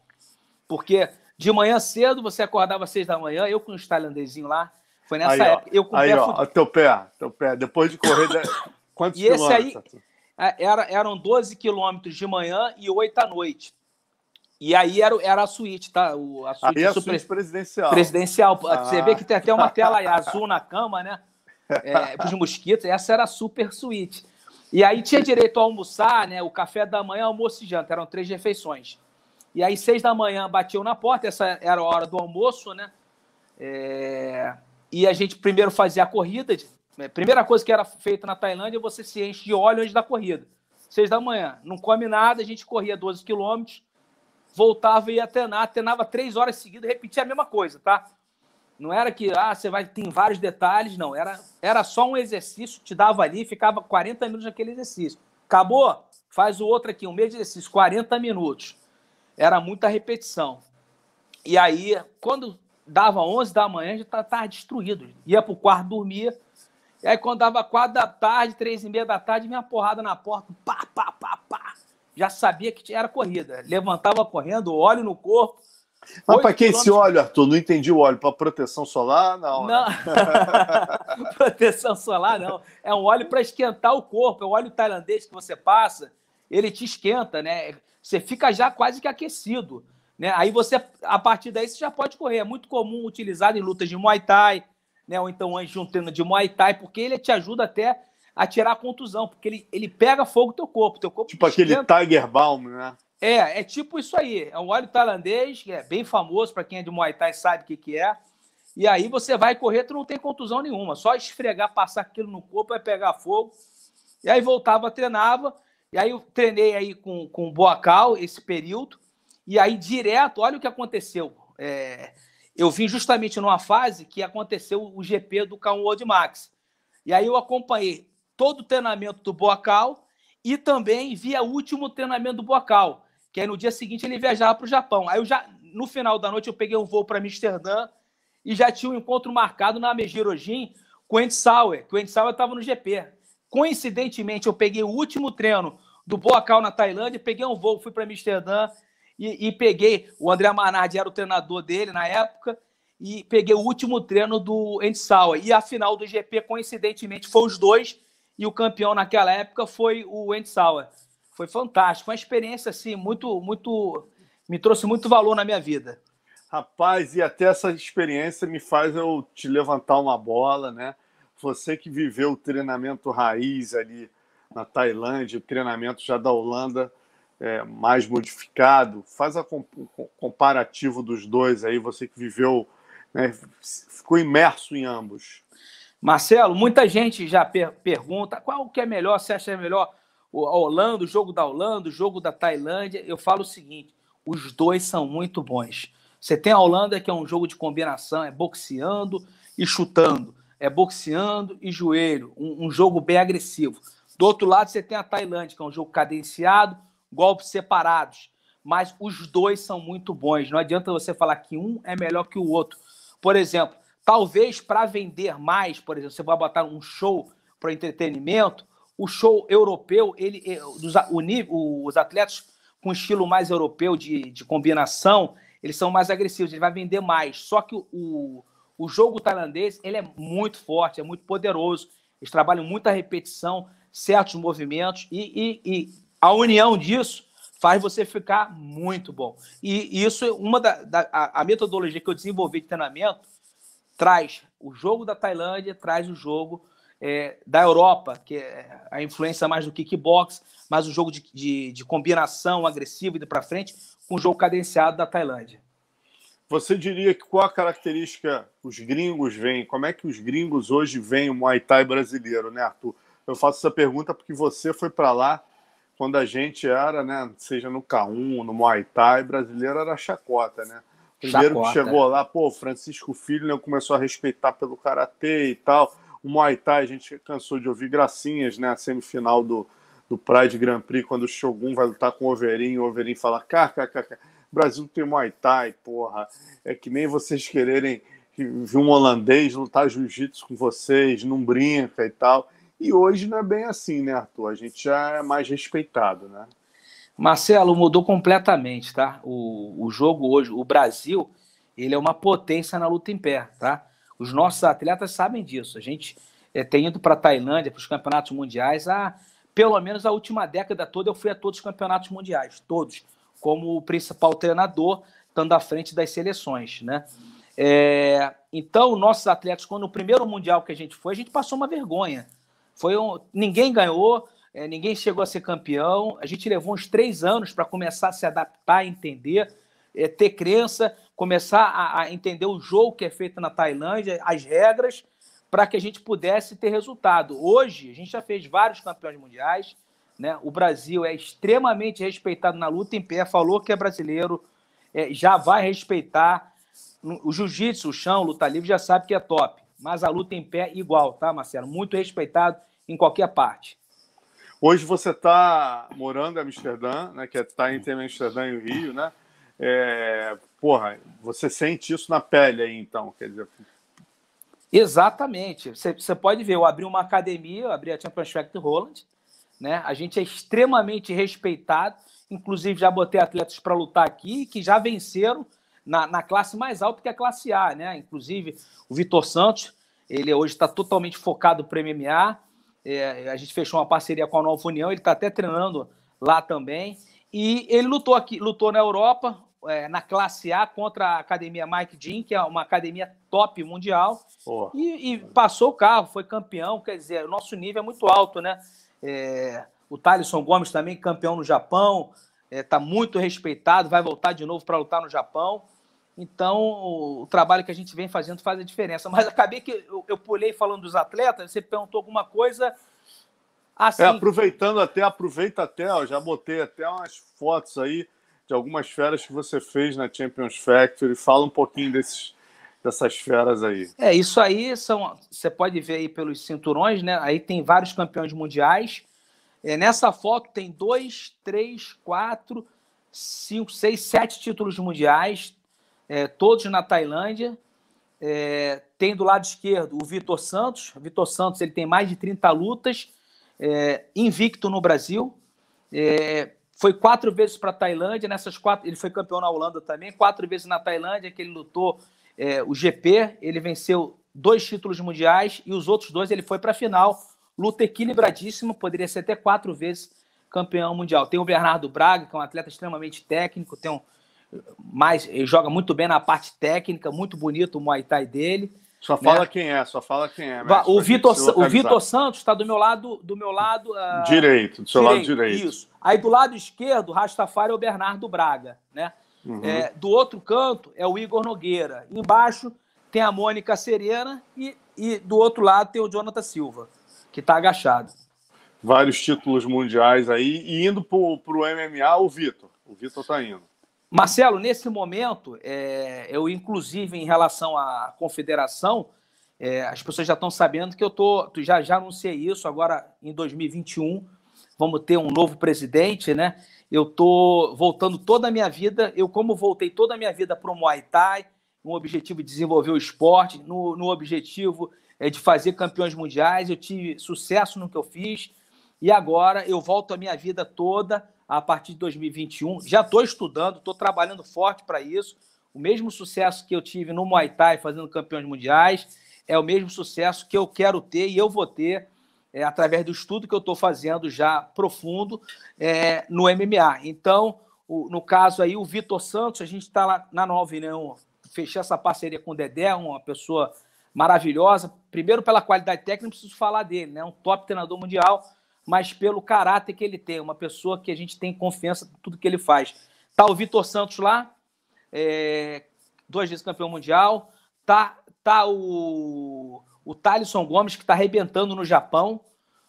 Porque de manhã cedo, você acordava às seis da manhã, eu com os tailandesinhos lá, foi nessa aí, época. Ó, eu com aí, ó, teu pé, teu pé, depois de correr, [coughs] quantos e esse aí é, era, eram 12 quilômetros de manhã e 8 à noite. E aí era, era a suíte, tá? O, a suíte, aí a super... suíte presidencial. Presidencial. Ah. Você vê que tem até uma tela [laughs] azul na cama, né? é, para os mosquitos, essa era a super suíte. E aí tinha direito a almoçar, né? O café da manhã, almoço e janta, eram três refeições. E aí, seis da manhã, batiam na porta, essa era a hora do almoço, né? É... E a gente primeiro fazia a corrida. A né? primeira coisa que era feita na Tailândia, você se enche de óleo antes da corrida. Seis da manhã, não come nada, a gente corria 12 quilômetros, voltava e ia treinar, treinava três horas seguidas, repetia a mesma coisa, tá? Não era que ah, você vai tem vários detalhes, não. Era, era só um exercício, te dava ali, ficava 40 minutos naquele exercício. Acabou? Faz o outro aqui, um mês de exercício, 40 minutos. Era muita repetição. E aí, quando dava 11 da manhã, já estava destruído. Ia para o quarto, dormia. E aí, quando dava 4 da tarde, 3 e meia da tarde, vinha porrada na porta, pá, pá, pá, pá. Já sabia que era corrida. Levantava correndo, óleo no corpo mas para que esse óleo, Arthur? Não entendi o óleo. Para proteção solar? Não. Né? não. [laughs] proteção solar, não. É um óleo para esquentar o corpo. É o óleo tailandês que você passa, ele te esquenta, né? Você fica já quase que aquecido. Né? Aí você, a partir daí, você já pode correr. É muito comum utilizado em lutas de Muay Thai, né? ou então antes de um treino de Muay Thai, porque ele te ajuda até a tirar a contusão, porque ele, ele pega fogo no teu corpo. Teu corpo tipo aquele Tiger Balm, né? É, é tipo isso aí. É um óleo tailandês, que é bem famoso, para quem é de Muay Thai sabe o que, que é. E aí você vai correr, tu não tem contusão nenhuma. Só esfregar, passar aquilo no corpo, vai pegar fogo. E aí voltava, treinava. E aí eu treinei aí com, com o Boacal esse período. E aí direto, olha o que aconteceu. É, eu vim justamente numa fase que aconteceu o GP do K1 World Max. E aí eu acompanhei todo o treinamento do Boacal e também vi o último treinamento do Boacal que aí no dia seguinte ele viajava para o Japão. Aí eu já, no final da noite, eu peguei um voo para Amsterdã e já tinha um encontro marcado na Mejirojin com o Andy Sauer, que o Andy Sauer estava no GP. Coincidentemente, eu peguei o último treino do Boacal na Tailândia, peguei um voo, fui para Amsterdã e, e, peguei, o André Manardi era o treinador dele na época, e peguei o último treino do Sauer. E a final do GP, coincidentemente, foi os dois, e o campeão naquela época foi o Sauer foi fantástico, uma experiência assim muito, muito, me trouxe muito valor na minha vida. Rapaz, e até essa experiência me faz eu te levantar uma bola, né? Você que viveu o treinamento raiz ali na Tailândia, o treinamento já da Holanda é, mais modificado, faz a comparativo dos dois aí, você que viveu, né, ficou imerso em ambos. Marcelo, muita gente já per pergunta qual que é melhor, você acha melhor a Holanda, o jogo da Holanda, o jogo da Tailândia, eu falo o seguinte: os dois são muito bons. Você tem a Holanda, que é um jogo de combinação, é boxeando e chutando, é boxeando e joelho, um, um jogo bem agressivo. Do outro lado, você tem a Tailândia, que é um jogo cadenciado, golpes separados. Mas os dois são muito bons. Não adianta você falar que um é melhor que o outro. Por exemplo, talvez para vender mais, por exemplo, você vai botar um show para entretenimento, o show europeu, ele, eh, o, os atletas com estilo mais europeu de, de combinação, eles são mais agressivos, ele vai vender mais. Só que o, o jogo tailandês ele é muito forte, é muito poderoso. Eles trabalham muita repetição, certos movimentos, e, e, e a união disso faz você ficar muito bom. E, isso é uma da, da a, a metodologia que eu desenvolvi de treinamento traz o jogo da Tailândia, traz o jogo é, da Europa, que é a influência mais do kickbox, mais o jogo de, de, de combinação agressivo e para frente, com o jogo cadenciado da Tailândia. Você diria que qual a característica os gringos veem? Como é que os gringos hoje veem o Muay Thai brasileiro, né, Arthur? Eu faço essa pergunta porque você foi para lá quando a gente era, né, seja no K1, no Muay Thai, brasileiro era chacota, né? Primeiro chacota. que chegou lá, pô, Francisco Filho né, começou a respeitar pelo karatê e tal o Muay Thai, a gente cansou de ouvir gracinhas, né? A semifinal do, do Pride Grand Prix, quando o Shogun vai lutar com o Overin, o Overin fala, kkk, Brasil tem Muay Thai, porra. É que nem vocês quererem vi um holandês lutar jiu-jitsu com vocês, não brinca e tal. E hoje não é bem assim, né, Arthur? A gente já é mais respeitado, né? Marcelo, mudou completamente, tá? O, o jogo hoje, o Brasil, ele é uma potência na luta em pé, tá? Os nossos atletas sabem disso. A gente é, tem ido para a Tailândia, para os campeonatos mundiais, há pelo menos a última década toda eu fui a todos os campeonatos mundiais, todos, como o principal treinador, estando à frente das seleções, né? É, então, nossos atletas, quando o primeiro mundial que a gente foi, a gente passou uma vergonha. Foi um, ninguém ganhou, é, ninguém chegou a ser campeão. A gente levou uns três anos para começar a se adaptar, entender, é, ter crença, começar a, a, entender o jogo que é feito na Tailândia, as regras, para que a gente pudesse ter resultado. Hoje, a gente já fez vários campeões mundiais. Né? O Brasil é extremamente respeitado na luta em pé, falou que é brasileiro, é, já vai respeitar. O jiu-jitsu, o chão, luta livre, já sabe que é top mas a luta em pé igual, tá, Marcelo? Muito respeitado em qualquer parte. Hoje você está morando em Amsterdã, né? Que está é, entre Amsterdã e o Rio, né? É, porra, você sente isso na pele aí, então, quer dizer. Exatamente. Você, pode ver, eu abri uma academia, eu abri a Champions Fact Holland, né? A gente é extremamente respeitado, inclusive já botei atletas para lutar aqui que já venceram na, na classe mais alta que a classe A, né? Inclusive o Vitor Santos, ele hoje está totalmente focado para MMA. É, a gente fechou uma parceria com a Nova União, ele está até treinando lá também. E ele lutou aqui, lutou na Europa, é, na classe A contra a academia Mike Jean, que é uma academia top mundial, oh. e, e, passou o carro, foi campeão. Quer dizer, o nosso nível é muito alto, né? É, o Thaleson Gomes também, campeão no Japão, está é, muito respeitado, vai voltar de novo para lutar no Japão. Então, o trabalho que a gente vem fazendo faz a diferença. Mas acabei que eu, eu pulei falando dos atletas, você perguntou alguma coisa assim. É, aproveitando até, aproveita até, ó, já botei até umas fotos aí de algumas feras que você fez na Champions Factory. Fala um pouquinho desses, dessas feras aí. É, isso aí são. Você pode ver aí pelos cinturões, né? Aí tem vários campeões mundiais. É, nessa foto tem dois, três, quatro, cinco, seis, sete títulos mundiais é, todos na Tailândia. É, tem do lado esquerdo o Vitor Santos. O Vitor Santos ele tem mais de 30 lutas, é, invicto no Brasil. É, foi quatro vezes para a Tailândia. Nessas quatro, ele foi campeão na Holanda também. Quatro vezes na Tailândia que ele lutou é, o GP. Ele venceu dois títulos mundiais e os outros dois ele foi para a final. Luta equilibradíssima, poderia ser até quatro vezes campeão mundial. Tem o Bernardo Braga, que é um atleta extremamente técnico, tem um, mais, ele joga muito bem na parte técnica, muito bonito o Muay Thai dele. Só fala né? quem é, só fala quem é. O Vitor, o Vitor Santos está do meu lado, do meu lado uh, direito, do seu direito, lado direito. Isso. Aí do lado esquerdo, Rastafari é o Bernardo Braga, né? Uhum. É, do outro canto é o Igor Nogueira. Embaixo tem a Mônica Serena e, e do outro lado tem o Jonathan Silva, que está agachado. Vários títulos mundiais aí e indo para o MMA o Vitor. O Vitor está indo. Marcelo, nesse momento, é, eu, inclusive, em relação à confederação, é, as pessoas já estão sabendo que eu tô, já, já anunciei isso, agora em 2021 vamos ter um novo presidente, né? Eu estou voltando toda a minha vida, eu como voltei toda a minha vida para o Muay Thai, no objetivo de desenvolver o esporte, no, no objetivo é, de fazer campeões mundiais, eu tive sucesso no que eu fiz, e agora eu volto a minha vida toda a partir de 2021. Já estou estudando, estou trabalhando forte para isso. O mesmo sucesso que eu tive no Muay Thai fazendo campeões mundiais é o mesmo sucesso que eu quero ter e eu vou ter é, através do estudo que eu estou fazendo já profundo é, no MMA. Então, o, no caso aí, o Vitor Santos, a gente está lá na Nova União, fechei essa parceria com o Dedé, uma pessoa maravilhosa. Primeiro, pela qualidade técnica, preciso falar dele, né? Um top treinador mundial mas pelo caráter que ele tem, uma pessoa que a gente tem confiança em tudo que ele faz. Tá o Vitor Santos lá, é, duas vezes campeão mundial. Tá, tá o, o Thalisson Gomes, que está arrebentando no Japão,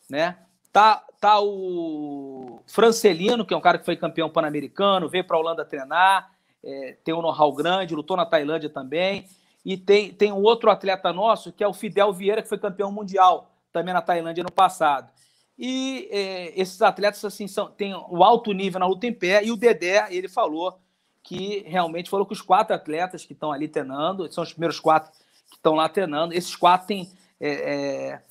né? Tá, tá o Francelino, que é um cara que foi campeão pan-americano, veio para a Holanda treinar, é, tem um know-how grande, lutou na Tailândia também. E tem, tem um outro atleta nosso, que é o Fidel Vieira, que foi campeão mundial também na Tailândia no passado. E é, esses atletas assim são, têm o alto nível na luta em pé. E o Dedé, ele falou que realmente falou que os quatro atletas que estão ali treinando, são os primeiros quatro que estão lá treinando. Esses quatro têm é, é,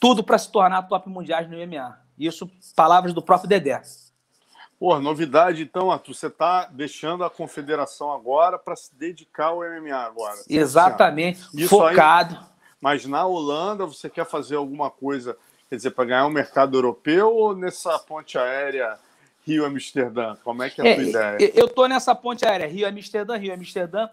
tudo para se tornar top mundiais no MMA. Isso, palavras do próprio Dedé. Pô, novidade, então, Arthur, você está deixando a confederação agora para se dedicar ao MMA agora. Exatamente, focado. Aí, mas na Holanda você quer fazer alguma coisa, quer dizer, para ganhar um mercado europeu ou nessa ponte aérea Rio-Amsterdã? Como é que é a é, tua ideia? Eu estou nessa ponte aérea Rio-Amsterdã, Rio-Amsterdã.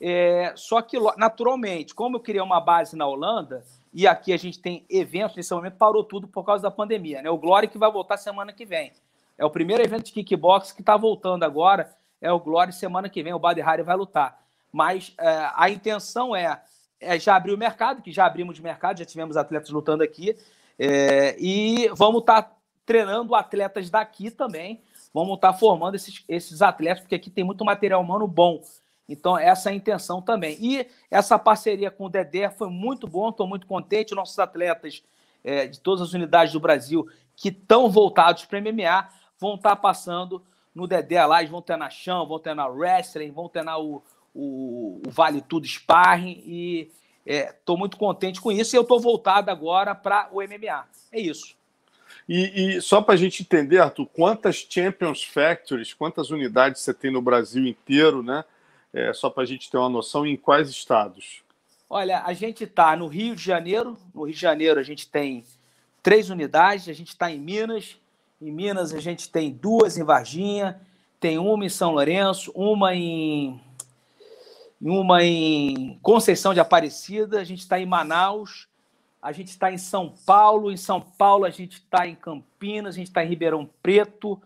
É, só que, naturalmente, como eu queria uma base na Holanda, e aqui a gente tem eventos, nesse momento parou tudo por causa da pandemia. Né? O Glória que vai voltar semana que vem. É o primeiro evento de kickbox que está voltando agora. É o Glória semana que vem. O Bader Hari vai lutar. Mas é, a intenção é, é, já abrir o mercado, que já abrimos de mercado, já tivemos atletas lutando aqui. É, e vamos estar tá treinando atletas daqui também. Vamos estar tá formando esses, esses atletas, porque aqui tem muito material humano bom. Então, essa é a intenção também. E essa parceria com o Dedé foi muito bom, estou muito contente. Nossos atletas é, de todas as unidades do Brasil que estão voltados para MMA vão estar passando no Dedé lá, eles vão treinar chão, vão treinar wrestling, vão treinar o, o, o Vale Tudo Sparring e estou é, muito contente com isso e eu estou voltado agora para o MMA. É isso. E, e só para a gente entender, Arthur, quantas Champions Factories, quantas unidades você tem no Brasil inteiro, né? É, só para a gente ter uma noção, em quais estados? Olha, a gente está no Rio de Janeiro. No Rio de Janeiro a gente tem três unidades, a gente está em Minas, em Minas, a gente tem duas em Varginha, tem uma em São Lourenço, uma em uma em Conceição de Aparecida, a gente está em Manaus, a gente está em São Paulo, em São Paulo a gente está em Campinas, a gente está em Ribeirão Preto,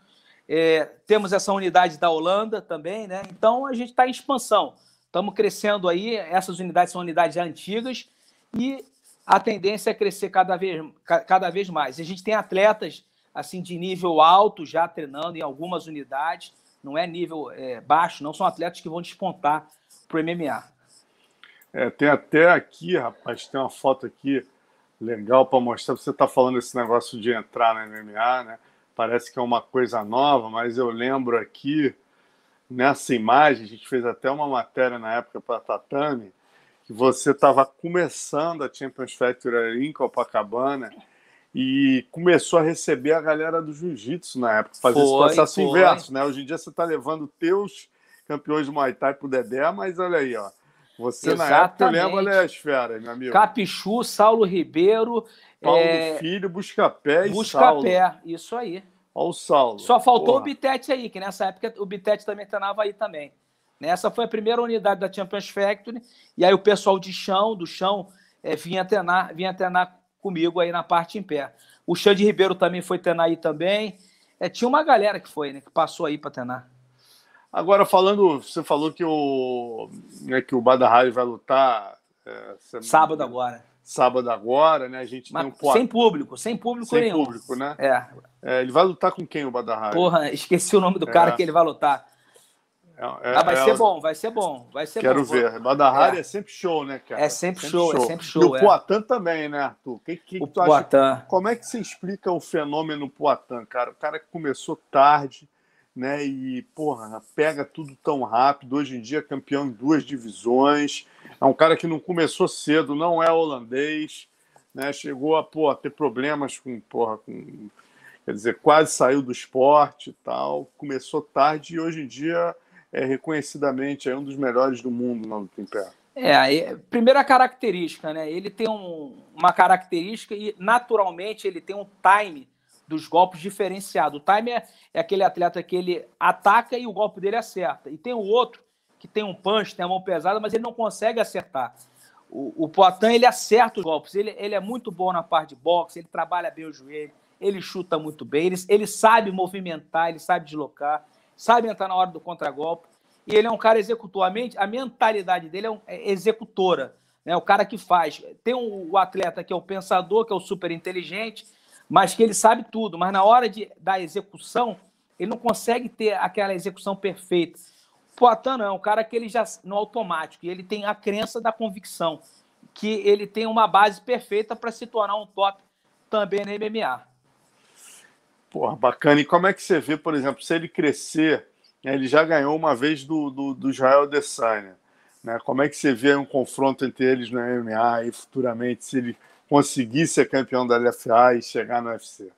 é, temos essa unidade da Holanda também, né? Então a gente está em expansão, estamos crescendo aí, essas unidades são unidades antigas e a tendência é crescer cada vez, cada vez mais. A gente tem atletas assim de nível alto já treinando em algumas unidades, não é nível é, baixo, não são atletas que vão despontar para o MMA. É, tem até aqui, rapaz, tem uma foto aqui legal para mostrar. Você está falando esse negócio de entrar no MMA, né? Parece que é uma coisa nova, mas eu lembro aqui nessa imagem, a gente fez até uma matéria na época para Tatame, que você estava começando a Champions Factory em Copacabana e começou a receber a galera do jiu-jitsu na época, fazer foi, esse processo foi. inverso, né? Hoje em dia você está levando teus campeões do Muay Thai pro Dedé, mas olha aí, ó. Você Exatamente. na época lembra as feras, meu amigo. Capichu, Saulo Ribeiro, Paulo é... Filho, Buscapé e Busca Saulo. Buscapé, isso aí. Olha o Saulo. Só faltou Porra. o Bitete aí, que nessa época o Bitete também treinava aí também. Essa foi a primeira unidade da Champions Factory, e aí o pessoal de chão, do chão, é, vinha treinar, vinha treinar comigo aí na parte em pé. O Xande Ribeiro também foi treinar aí também. É, tinha uma galera que foi, né? Que passou aí para treinar. Agora, falando, você falou que o, né, que o Badahari vai lutar. É, sábado agora. Sábado agora, né? A gente Mas, tem um Sem público, sem público sem nenhum. Sem público, né? É. é. Ele vai lutar com quem, o Badahari? Porra, [laughs] esqueci o nome do cara é. que ele vai lutar. É, é, ah, vai é, ser bom, vai ser bom, vai ser Quero bom. ver. Badahari é. é. sempre show, né, cara? É sempre, sempre show, show, é sempre show. E o Poitin também, né, Arthur? Que, que, o Poitin. Acha, como é que você explica o fenômeno Poitin, cara? O cara que começou tarde, né? E, porra, pega tudo tão rápido. Hoje em dia, campeão em duas divisões. É um cara que não começou cedo, não é holandês, né? Chegou a, porra, ter problemas com, porra, com. Quer dizer, quase saiu do esporte e tal. Começou tarde e hoje em dia é reconhecidamente é um dos melhores do mundo na luta em pé. É, primeira característica, né? Ele tem um, uma característica e naturalmente ele tem um time dos golpes diferenciado. O time é, é, aquele atleta que ele ataca e o golpe dele acerta. E tem o outro que tem um punch, tem a mão pesada, mas ele não consegue acertar. O, o Poitin, ele acerta os golpes. Ele, ele é muito bom na parte de boxe, ele trabalha bem o joelho, ele chuta muito bem, ele, ele sabe movimentar, ele sabe deslocar sabe entrar na hora do contragolpe. E ele é um cara executor. A, mente, a mentalidade dele é, um, é executora. Né? O cara que faz. Tem o atleta que é o pensador, que é o super inteligente, mas que ele sabe tudo. Mas na hora de, da execução, ele não consegue ter aquela execução perfeita. Poitin não, é um cara que ele já, no automático, ele tem a crença da convicção, que ele tem uma base perfeita para se tornar um top também na MMA. Porra, bacana. E como é que você vê, por exemplo, se ele crescer, né, ele já ganhou uma vez do, do, do Israel Adesanya, Né? Como é que você vê um confronto entre eles no MMA e futuramente, se ele conseguir ser campeão da LFA e chegar no UFC?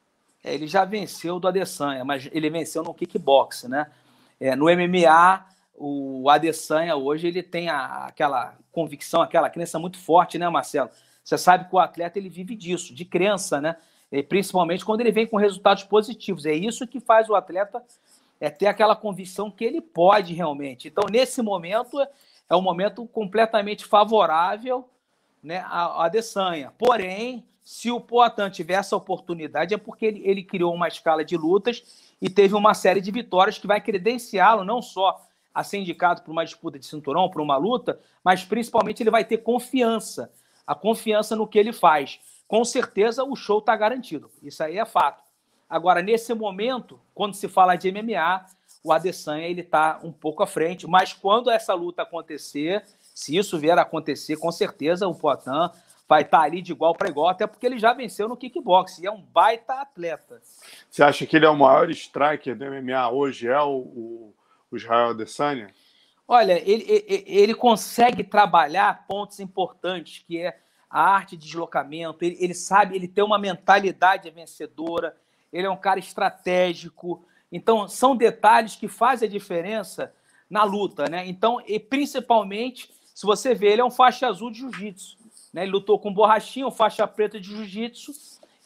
É, ele já venceu do Adesanya, mas ele venceu no kickbox, né? É, no MMA, o Adesanya hoje ele tem a, aquela convicção, aquela crença muito forte, né, Marcelo? Você sabe que o atleta ele vive disso, de crença, né? E principalmente quando ele vem com resultados positivos. É isso que faz o atleta é ter aquela convicção que ele pode realmente. Então, nesse momento, é um momento completamente favorável né, à, à Desanha. Porém, se o Poatan tiver essa oportunidade, é porque ele, ele criou uma escala de lutas e teve uma série de vitórias que vai credenciá-lo não só a ser indicado para uma disputa de cinturão, para uma luta, mas principalmente ele vai ter confiança, a confiança no que ele faz. Com certeza o show está garantido, isso aí é fato. Agora, nesse momento, quando se fala de MMA, o Adesanya ele está um pouco à frente, mas quando essa luta acontecer, se isso vier a acontecer, com certeza o Poitin vai estar tá ali de igual para igual, até porque ele já venceu no kickbox e é um baita atleta. Você acha que ele é o maior striker do MMA hoje? É o, o, o Israel Adesanya? Olha, ele, ele, ele, consegue trabalhar pontos importantes, que é a arte de deslocamento. Ele, ele sabe, ele tem uma mentalidade vencedora. Ele é um cara estratégico. Então, são detalhes que fazem a diferença na luta, né? Então, e principalmente, se você vê, ele é um faixa azul de jiu-jitsu. Né? Ele lutou com o Borrachinho, faixa preta de jiu-jitsu,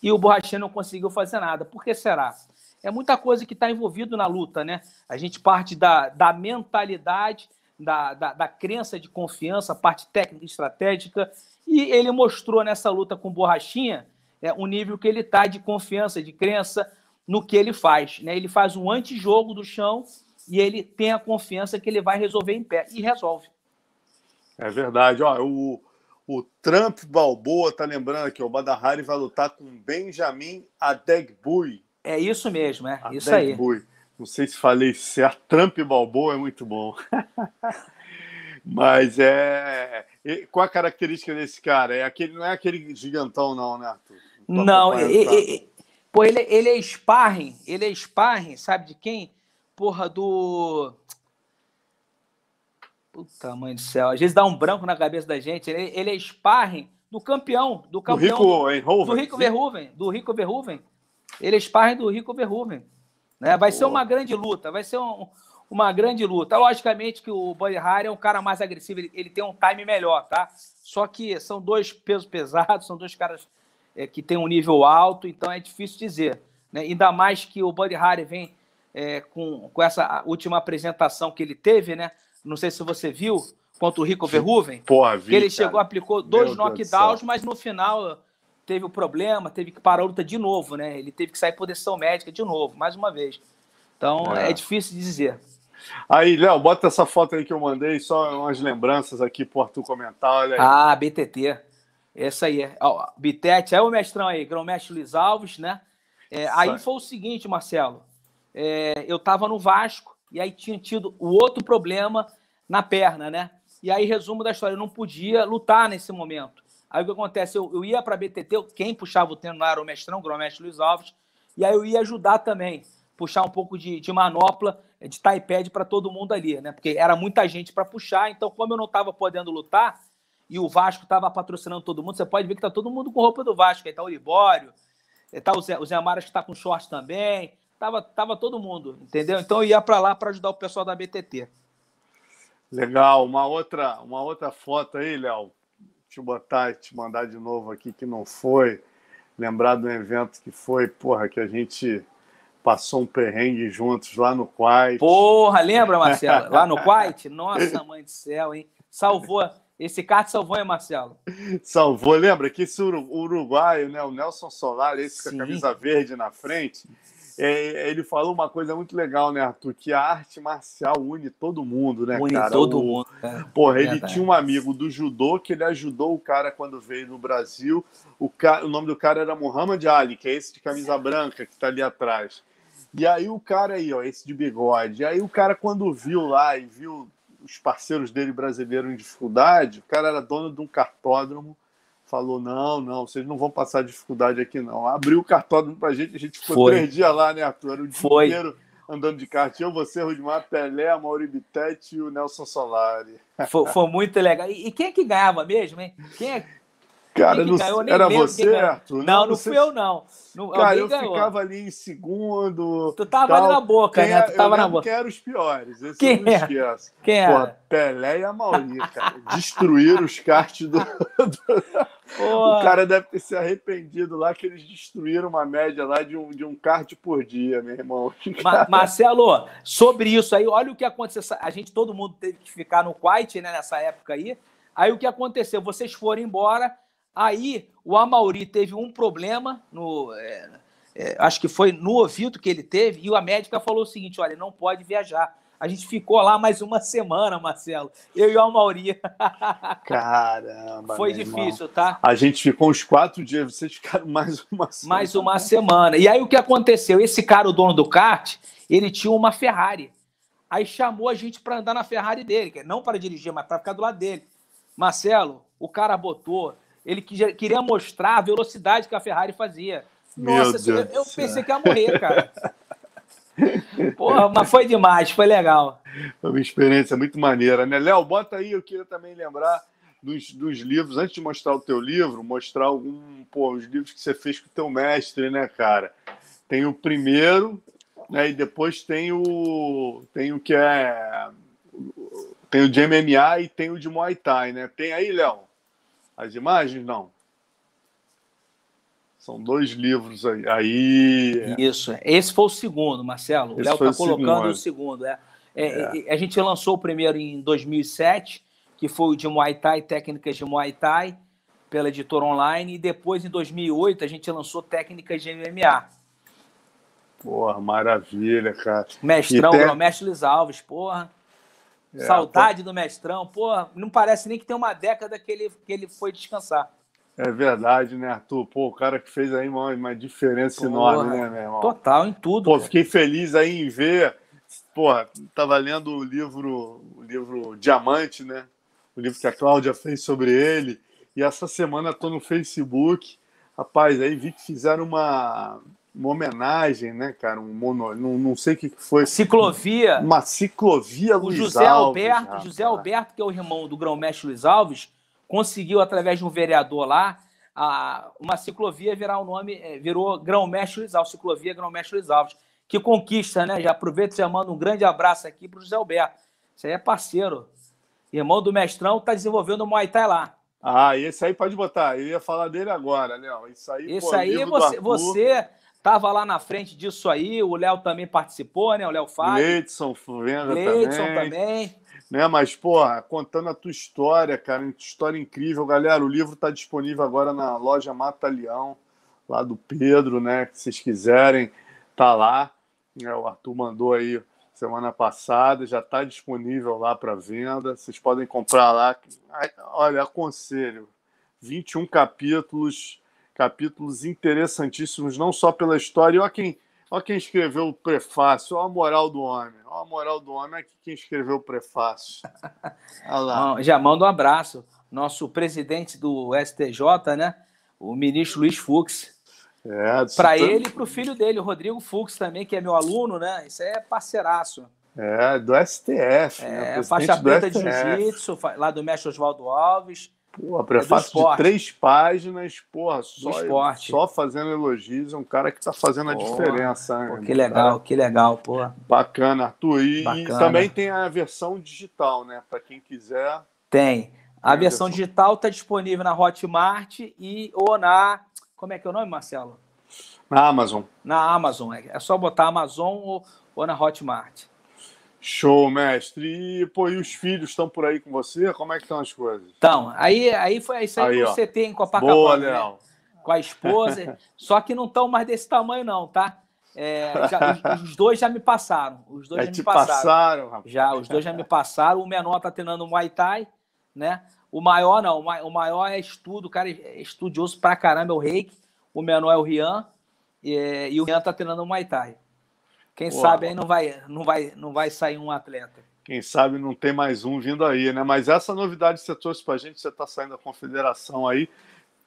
e o Borrachinho não conseguiu fazer nada. Por que será? É muita coisa que está envolvido na luta, né? A gente parte da, da mentalidade, da, da, da crença de confiança, parte técnica e estratégica, e ele mostrou nessa luta com o Borrachinha é, o nível que ele está de confiança, de crença, no que ele faz. Né? Ele faz um antijogo do chão e ele tem a confiança que ele vai resolver em pé. E resolve. É verdade. Ó, o, o Trump Balboa tá lembrando aqui, o Badahari vai lutar com Benjamin Adegbui. É isso mesmo, é Adegbui. isso aí. Não sei se falei certo. Trump Balboa é muito bom. [laughs] Mas é. Qual a característica desse cara? É aquele, não é aquele gigantão, não, né, Arthur? Não, Pô, ele, ele é sparring, ele é sparring, sabe de quem? Porra, do. Puta mãe do céu, às vezes dá um branco na cabeça da gente. Ele, ele é sparring do campeão, do campeão. Do Rico, do Rico Verhoeven, do Rico Verhoeven. Ele é sparring do Rico Verhoeven. Né? Vai Pô. ser uma grande luta, vai ser um, uma grande luta. Logicamente que o Buddy Harry é um cara mais agressivo, ele, ele tem um time melhor, tá? Só que são dois pesos pesados, são dois caras é, que tem um nível alto, então é difícil dizer. Né? Ainda mais que o Buddy Harry vem é, com, com essa última apresentação que ele teve, né? Não sei se você viu, contra o Rico Verhoeven. Porra, vi, que ele cara. chegou, aplicou dois knockdowns, mas no final teve o problema, teve que parar a luta de novo, né? Ele teve que sair por decisão médica de novo, mais uma vez. Então é, é difícil de dizer. Aí, Léo, bota essa foto aí que eu mandei, só umas lembranças aqui por tu comentar. Olha aí. Ah, BTT. Essa aí é. Ó, Bitete, é o mestrão aí, grão-mestre Luiz Alves, né? É, aí foi o seguinte, Marcelo. É, eu tava no Vasco e aí tinha tido o outro problema na perna, né? E aí, resumo da história, eu não podia lutar nesse momento. Aí o que acontece? Eu, eu ia para a BTT, quem puxava o treino lá era o mestrão, grão-mestre Luiz Alves, e aí eu ia ajudar também, puxar um pouco de, de manopla, de iPad para todo mundo ali, né? Porque era muita gente para puxar, então, como eu não estava podendo lutar, e o Vasco estava patrocinando todo mundo, você pode ver que tá todo mundo com roupa do Vasco. Aí tá o Libório, tá o Zé, o Zé Amaras que tá com short também. Tava, tava todo mundo, entendeu? Então eu ia para lá para ajudar o pessoal da BTT. Legal. Uma outra, uma outra foto aí, Léo. Deixa eu botar, te mandar de novo aqui que não foi. Lembrar do evento que foi, porra, que a gente passou um perrengue juntos lá no Quite. Porra, lembra, Marcelo? [laughs] Lá no Quite? Nossa, mãe do céu, hein? Salvou esse kart salvou, hein, Marcelo? Salvou. Lembra que esse uruguaio, né, o Nelson Solar, esse Sim. com a camisa verde na frente, é, ele falou uma coisa muito legal, né, Arthur? Que a arte marcial une todo mundo, né, une cara? todo o, mundo. É, porra, ele tinha um amigo do judô que ele ajudou o cara quando veio no Brasil. O, cara, o nome do cara era Muhammad Ali, que é esse de camisa branca que tá ali atrás. E aí o cara aí, ó, esse de bigode. E aí o cara, quando viu lá e viu os parceiros dele brasileiros em dificuldade, o cara era dono de um cartódromo, falou: não, não, vocês não vão passar dificuldade aqui, não. Abriu o cartódromo pra gente, a gente ficou Foi. três dias lá, né, Arthur? Era o dia Foi. inteiro andando de kart. Eu, você, Rudimar, Pelé, Mauri Bittetti e o Nelson Solari. Foi, foi muito legal. E, e, quem é que ganhava mesmo, hein? Quem é, Cara, não, ganhou, era você, Arthur? Não, não, fui eu, não. não cara, eu ganhou. ficava ali em segundo. Tu tava tal. ali na boca, quem né? Tu tava na boca. Quem eram os piores? Esse quem eu não é? Quem era? Pelé e a Mauri, cara. Destruíram os karts do. [laughs] o cara deve ter se arrependido lá que eles destruíram uma média lá de um, de um kart por dia, meu irmão. [laughs] Ma Marcelo, sobre isso aí, olha o que aconteceu. A gente, todo mundo teve que ficar no Quite, né, nessa época aí. Aí o que aconteceu? Vocês foram embora Aí o Amauri teve um problema no. É, é, acho que foi no ouvido que ele teve, e a médica falou o seguinte: olha, não pode viajar. A gente ficou lá mais uma semana, Marcelo. Eu e o Amauri. [laughs] Caramba. Foi difícil, irmão. tá? A gente ficou uns quatro dias, vocês ficaram mais uma semana. Mais uma semana. E aí o que aconteceu? Esse cara, o dono do kart, ele tinha uma Ferrari. Aí chamou a gente para andar na Ferrari dele, não para dirigir, mas para ficar do lado dele. Marcelo, o cara botou ele queria mostrar a velocidade que a Ferrari fazia. Nossa, eu, eu pensei que ia morrer, cara. Porra, mas foi demais, foi legal. Foi uma experiência muito maneira, né? Léo, bota aí, eu queria também lembrar dos, dos livros, antes de mostrar o teu livro, mostrar algum, pô, os livros que você fez com o teu mestre, né, cara? Tem o primeiro, né, e depois tem o, tem o que é, tem o de MMA e tem o de Muay Thai, né? Tem aí, Léo? As imagens, não. São dois livros aí. aí... Isso. Esse foi o segundo, Marcelo. O Léo está colocando segundo. o segundo. É. É, é. A gente lançou o primeiro em 2007, que foi o de Muay Thai, técnicas de Muay Thai, pela editora online. E depois, em 2008, a gente lançou técnicas de MMA. Porra, maravilha, cara. Mestrão, tem... mestre Luiz Alves, porra. É, Saudade pô... do mestrão. Pô, não parece nem que tem uma década que ele, que ele foi descansar. É verdade, né, Arthur? Pô, o cara que fez aí uma, uma diferença Porra, enorme, né, meu irmão? Total, em tudo. Pô, cara. fiquei feliz aí em ver. Porra, tava lendo o livro, o livro Diamante, né? O livro que a Cláudia fez sobre ele. E essa semana tô no Facebook. Rapaz, aí vi que fizeram uma, uma homenagem, né, cara? Um mono, não, não sei o que foi. Ciclovia. Uma ciclovia o Luiz José Alves, Alberto, já, José Alberto, que é o irmão do grão-mestre Luiz Alves, conseguiu através de um vereador lá a, uma ciclovia virar o nome, é, virou grão-mestre Luiz Alves, ciclovia grão-mestre Luiz Alves, que conquista, né? Já aproveito e já mando um grande abraço aqui para o José Alberto. Isso aí é parceiro. Irmão do mestrão, está desenvolvendo o Muay Thai lá. Ah, esse aí pode botar. Eu ia falar dele agora, Léo. Isso aí, Isso pô, aí você, você Tava lá na frente disso aí, o Léo também participou, né? O Léo Fábio. Leidson Venda Leidson também. também. Né, mas, porra, contando a tua história, cara, história incrível. Galera, o livro está disponível agora na loja Mata Leão, lá do Pedro, né? Se vocês quiserem, tá lá. É, o Arthur mandou aí semana passada, já está disponível lá para venda. Vocês podem comprar lá. Olha, aconselho. 21 capítulos capítulos interessantíssimos, não só pela história. Olha quem, olha quem escreveu o prefácio, olha a moral do homem. Olha a moral do homem, aqui quem escreveu o prefácio. [laughs] Olha Já manda um abraço. Nosso presidente do STJ, né? O ministro Luiz Fux. É, para ele e para o filho dele, o Rodrigo Fux também, que é meu aluno, né? Isso é parceiraço. É, do STF. É, né? faixa preta de jiu-jitsu, lá do mestre Oswaldo Alves. Pô, prefácio é de três páginas, porra, só, só fazendo elogios, é um cara que está fazendo a diferença. Pô, que legal, cara. que legal, pô. Bacana, Arthur. E, Bacana. também tem a versão digital, né? Para quem quiser. Tem. A tem versão, versão digital está disponível na Hotmart e ou na. Como é que é o nome, Marcelo? Na Amazon. Na Amazon. É, é só botar Amazon ou, ou na Hotmart. Show, mestre. E, pô, e os filhos estão por aí com você? Como é que estão as coisas? Então, aí, aí foi isso aí, aí que você tem em Copacabana. Boa, né? Com a esposa. [laughs] só que não estão mais desse tamanho, não, tá? É, já, os, os, dois já me passaram. Os dois é, já te me passaram. passaram rapaz. Já, os dois já me passaram. O menor tá treinando Muay Thai, né? O maior não, o maior é estudo, o cara é estudioso pra caramba, é o Reiki. O menor é o Rian. E, e o Rian tá treinando Muay Thai. Quem sabe aí não vai, não, vai, não vai sair um atleta. Quem sabe não tem mais um vindo aí, né? Mas essa novidade que você trouxe para a gente, você está saindo da confederação aí,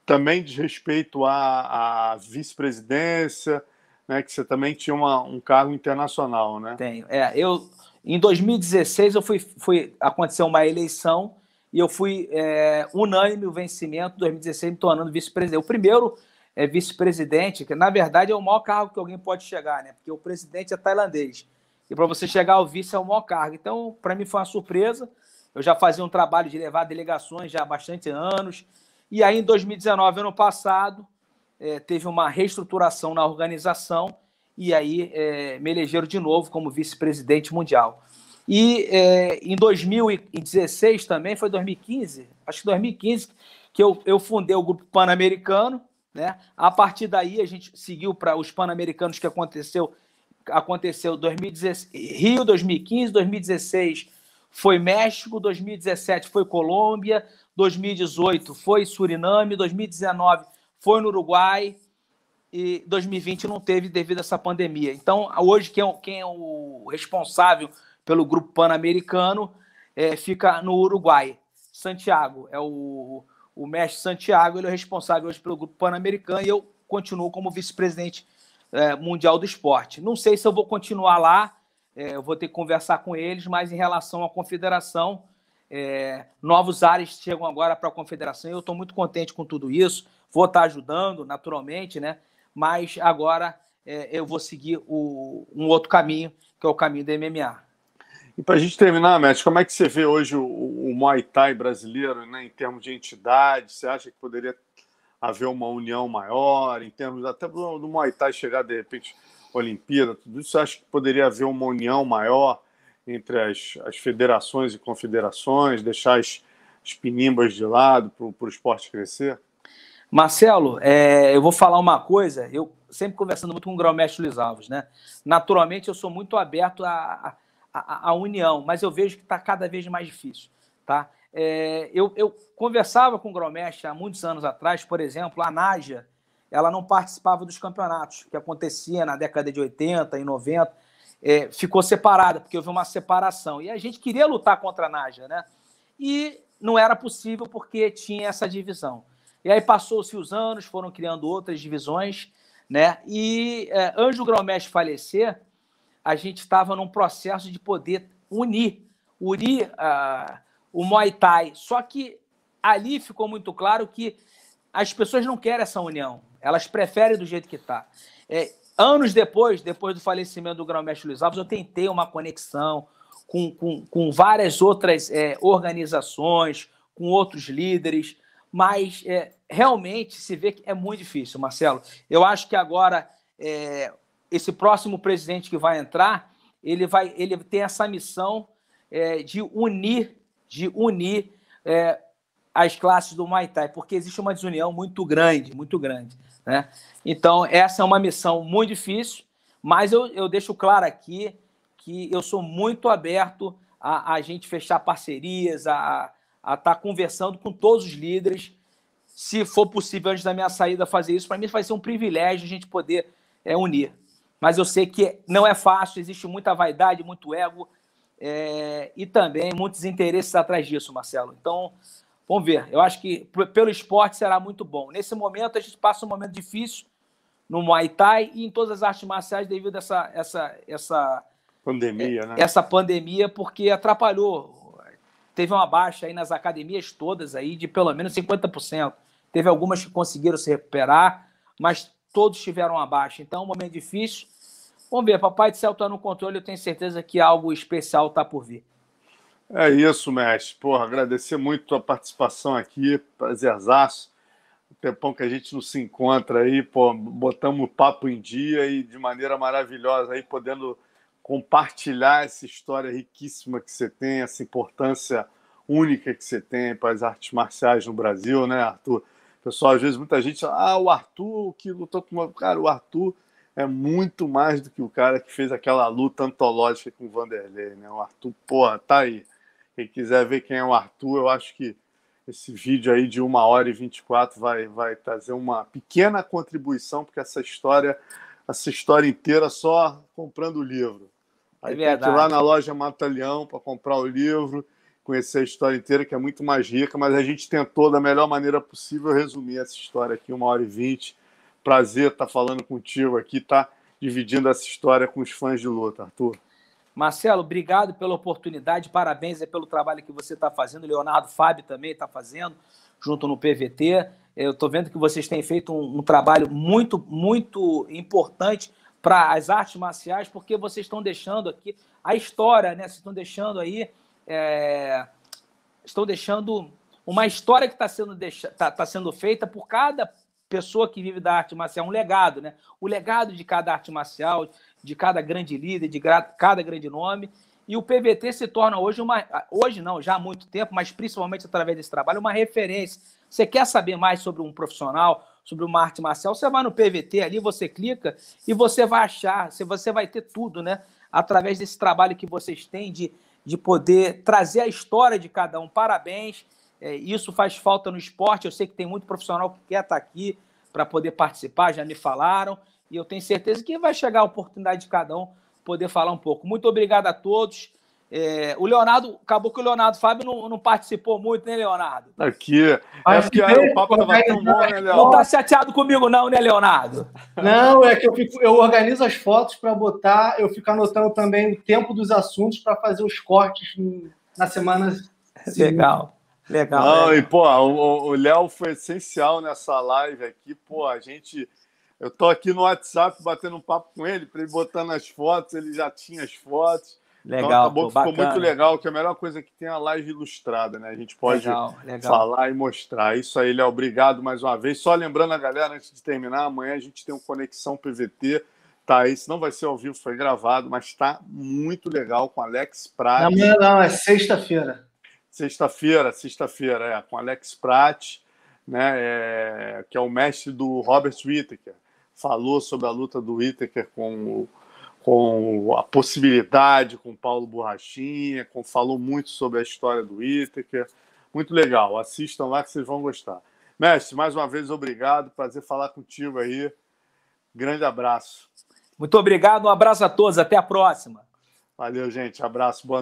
também diz respeito à, à vice-presidência, né, que você também tinha uma, um cargo internacional, né? Tenho. É, eu, em 2016, eu fui, fui aconteceu uma eleição e eu fui é, unânime o vencimento, 2016, me tornando vice-presidente. O primeiro é, vice-presidente, que na verdade é o maior cargo que alguém pode chegar, né? Porque o presidente é tailandês. E para você chegar ao vice é o maior cargo. Então, para mim foi uma surpresa. Eu já fazia um trabalho de levar delegações já há bastante anos. E aí, em 2019, ano passado, é, teve uma reestruturação na organização e aí é, me elegeram de novo como vice-presidente mundial. E é, em 2016 também, foi 2015, acho que 2015, que eu, eu fundei o Grupo Pan-Americano. Né? A partir daí, a gente seguiu para os Pan-Americanos que aconteceu aconteceu 2016, Rio 2015, 2016 foi México, 2017 foi Colômbia, 2018 foi Suriname, 2019 foi no Uruguai e 2020 não teve devido a essa pandemia. Então, hoje, quem é, quem é o responsável pelo grupo pan-americano é, fica no Uruguai. Santiago é o, o mestre Santiago, ele é responsável hoje pelo grupo pan-americano e eu continuo como vice-presidente é, mundial do esporte. Não sei se eu vou continuar lá, é, eu vou ter que conversar com eles, mas em relação à confederação, é, novos ares chegam agora para a confederação e eu estou muito contente com tudo isso. Vou estar ajudando, naturalmente, né? Mas agora é, eu vou seguir o, um outro caminho, que é o caminho do MMA. E para a gente terminar, Matt, como é que você vê hoje o, o Muay Thai brasileiro, né, em termos de entidade? Você acha que poderia haver uma união maior, em termos até do, do Muay Thai chegar, de repente, Olimpíada, tudo isso? Você acha que poderia haver uma união maior entre as, as federações e confederações, deixar as, as pinimbas de lado para o esporte crescer? Marcelo, é, eu vou falar uma coisa, eu sempre conversando muito com o grão-mestre Luiz Alves, né? Naturalmente, eu sou muito aberto à, à, à união, mas eu vejo que está cada vez mais difícil, tá? É, eu, eu, conversava com o grão-mestre há muitos anos atrás, por exemplo, a Nádia, ela não participava dos campeonatos que acontecia na década de 80 e 90, é, ficou separada, porque houve uma separação. E a gente queria lutar contra a Nádia, né? E não era possível porque tinha essa divisão. E aí passou-se os anos, foram criando outras divisões, né? E é, antes do falecer, a gente estava num processo de poder unir, unir uh, o Muay Thai. Só que ali ficou muito claro que as pessoas não querem essa união, elas preferem do jeito que está. É, anos depois, depois do falecimento do Grão-Mestre Luiz Alves, eu tentei uma conexão com, com, com várias outras é, organizações, com outros líderes, mas é, realmente se vê que é muito difícil, Marcelo. Eu acho que agora é, esse próximo presidente que vai entrar, ele vai, ele tem essa missão é, de unir, de unir é, as classes do Muay Thai, porque existe uma desunião muito grande, muito grande, né? Então essa é uma missão muito difícil, mas eu, eu deixo claro aqui que eu sou muito aberto a, a gente fechar parcerias, a estar tá conversando com todos os líderes. Se for possível, antes da minha saída, fazer isso, para mim vai ser um privilégio a gente poder é, unir. Mas eu sei que não é fácil, existe muita vaidade, muito ego é, e também muitos interesses atrás disso, Marcelo. Então, vamos ver. Eu acho que pelo esporte será muito bom. Nesse momento, a gente passa um momento difícil no Muay Thai e em todas as artes marciais devido a essa, essa, essa pandemia, é, né? Essa pandemia, porque atrapalhou teve uma baixa aí nas academias todas aí de pelo menos 50%. Teve algumas que conseguiram se recuperar, mas todos tiveram uma baixa. Então, um momento difícil. Vamos ver, Papai do Céu está no controle, eu tenho certeza que algo especial está por vir. É isso, mestre. Porra, agradecer muito a participação aqui, prazerzaço. O tempão que a gente não se encontra aí, pô, botamos o papo em dia e de maneira maravilhosa aí, podendo compartilhar essa história riquíssima que você tem, essa importância única que você tem para as artes marciais no Brasil, né, Arthur? Pessoal, às vezes muita gente fala, ah, o Arthur que lutou com uma. Cara, o Arthur é muito mais do que o cara que fez aquela luta antológica com o Vanderlei, né? O Arthur, porra, tá aí. Quem quiser ver quem é o Arthur, eu acho que esse vídeo aí de uma hora e 24 vai, vai trazer uma pequena contribuição, porque essa história, essa história inteira só comprando o livro. Aí é tem que ir lá na loja Mata Leão para comprar o livro, conhecer a história inteira, que é muito mais rica, mas a gente tentou, da melhor maneira possível, resumir essa história aqui, uma hora e vinte. Prazer estar falando contigo aqui, tá dividindo essa história com os fãs de luta, Arthur. Marcelo, obrigado pela oportunidade, parabéns pelo trabalho que você está fazendo, Leonardo Fábio também está fazendo, junto no PVT. Eu estou vendo que vocês têm feito um, um trabalho muito, muito importante para as artes marciais, porque vocês estão deixando aqui a história, né? Vocês estão deixando aí. É... Deixando uma história que está sendo, tá, tá sendo feita por cada pessoa que vive da arte marcial, um legado, né? O legado de cada arte marcial, de cada grande líder, de cada grande nome. E o PVT se torna hoje uma. Hoje não, já há muito tempo, mas principalmente através desse trabalho, uma referência. Você quer saber mais sobre um profissional, sobre uma arte marcial? Você vai no PVT ali, você clica e você vai achar, você vai ter tudo, né? Através desse trabalho que vocês têm de, de poder trazer a história de cada um. Parabéns. É, isso faz falta no esporte. Eu sei que tem muito profissional que quer estar aqui para poder participar, já me falaram. E eu tenho certeza que vai chegar a oportunidade de cada um poder falar um pouco. Muito obrigado a todos. É, o Leonardo, acabou que o Leonardo Fábio não, não participou muito, né, Leonardo? Aqui. É porque aí o papo estava tão bom, né, Leonardo? Não tá chateado comigo, não, né, Leonardo? Não, é que eu, fico, eu organizo as fotos para botar, eu fico anotando também o tempo dos assuntos para fazer os cortes na semana. Legal. Legal. Não, né? e, pô, o Léo foi essencial nessa live aqui. Pô, a gente. Eu tô aqui no WhatsApp batendo um papo com ele, para ele botando as fotos, ele já tinha as fotos. Então, legal, então, acabou, pô, ficou muito legal, que é a melhor coisa que tem a live ilustrada, né? A gente pode legal, legal. falar e mostrar. Isso aí, Léo, obrigado mais uma vez. Só lembrando a galera, antes de terminar, amanhã a gente tem um Conexão PVT. Tá aí, não vai ser ao vivo, foi gravado, mas está muito legal com Alex Prats. Amanhã não, é sexta-feira. Sexta-feira, sexta-feira, é, com Alex Pratt, né, é, que é o mestre do Robert Whittaker. Falou sobre a luta do Whittaker com, com a possibilidade com o Paulo Borrachinha, com, falou muito sobre a história do Whittaker. Muito legal, assistam lá que vocês vão gostar. Mestre, mais uma vez, obrigado. Prazer falar contigo aí. Grande abraço. Muito obrigado, um abraço a todos, até a próxima. Valeu, gente. Abraço, boa noite.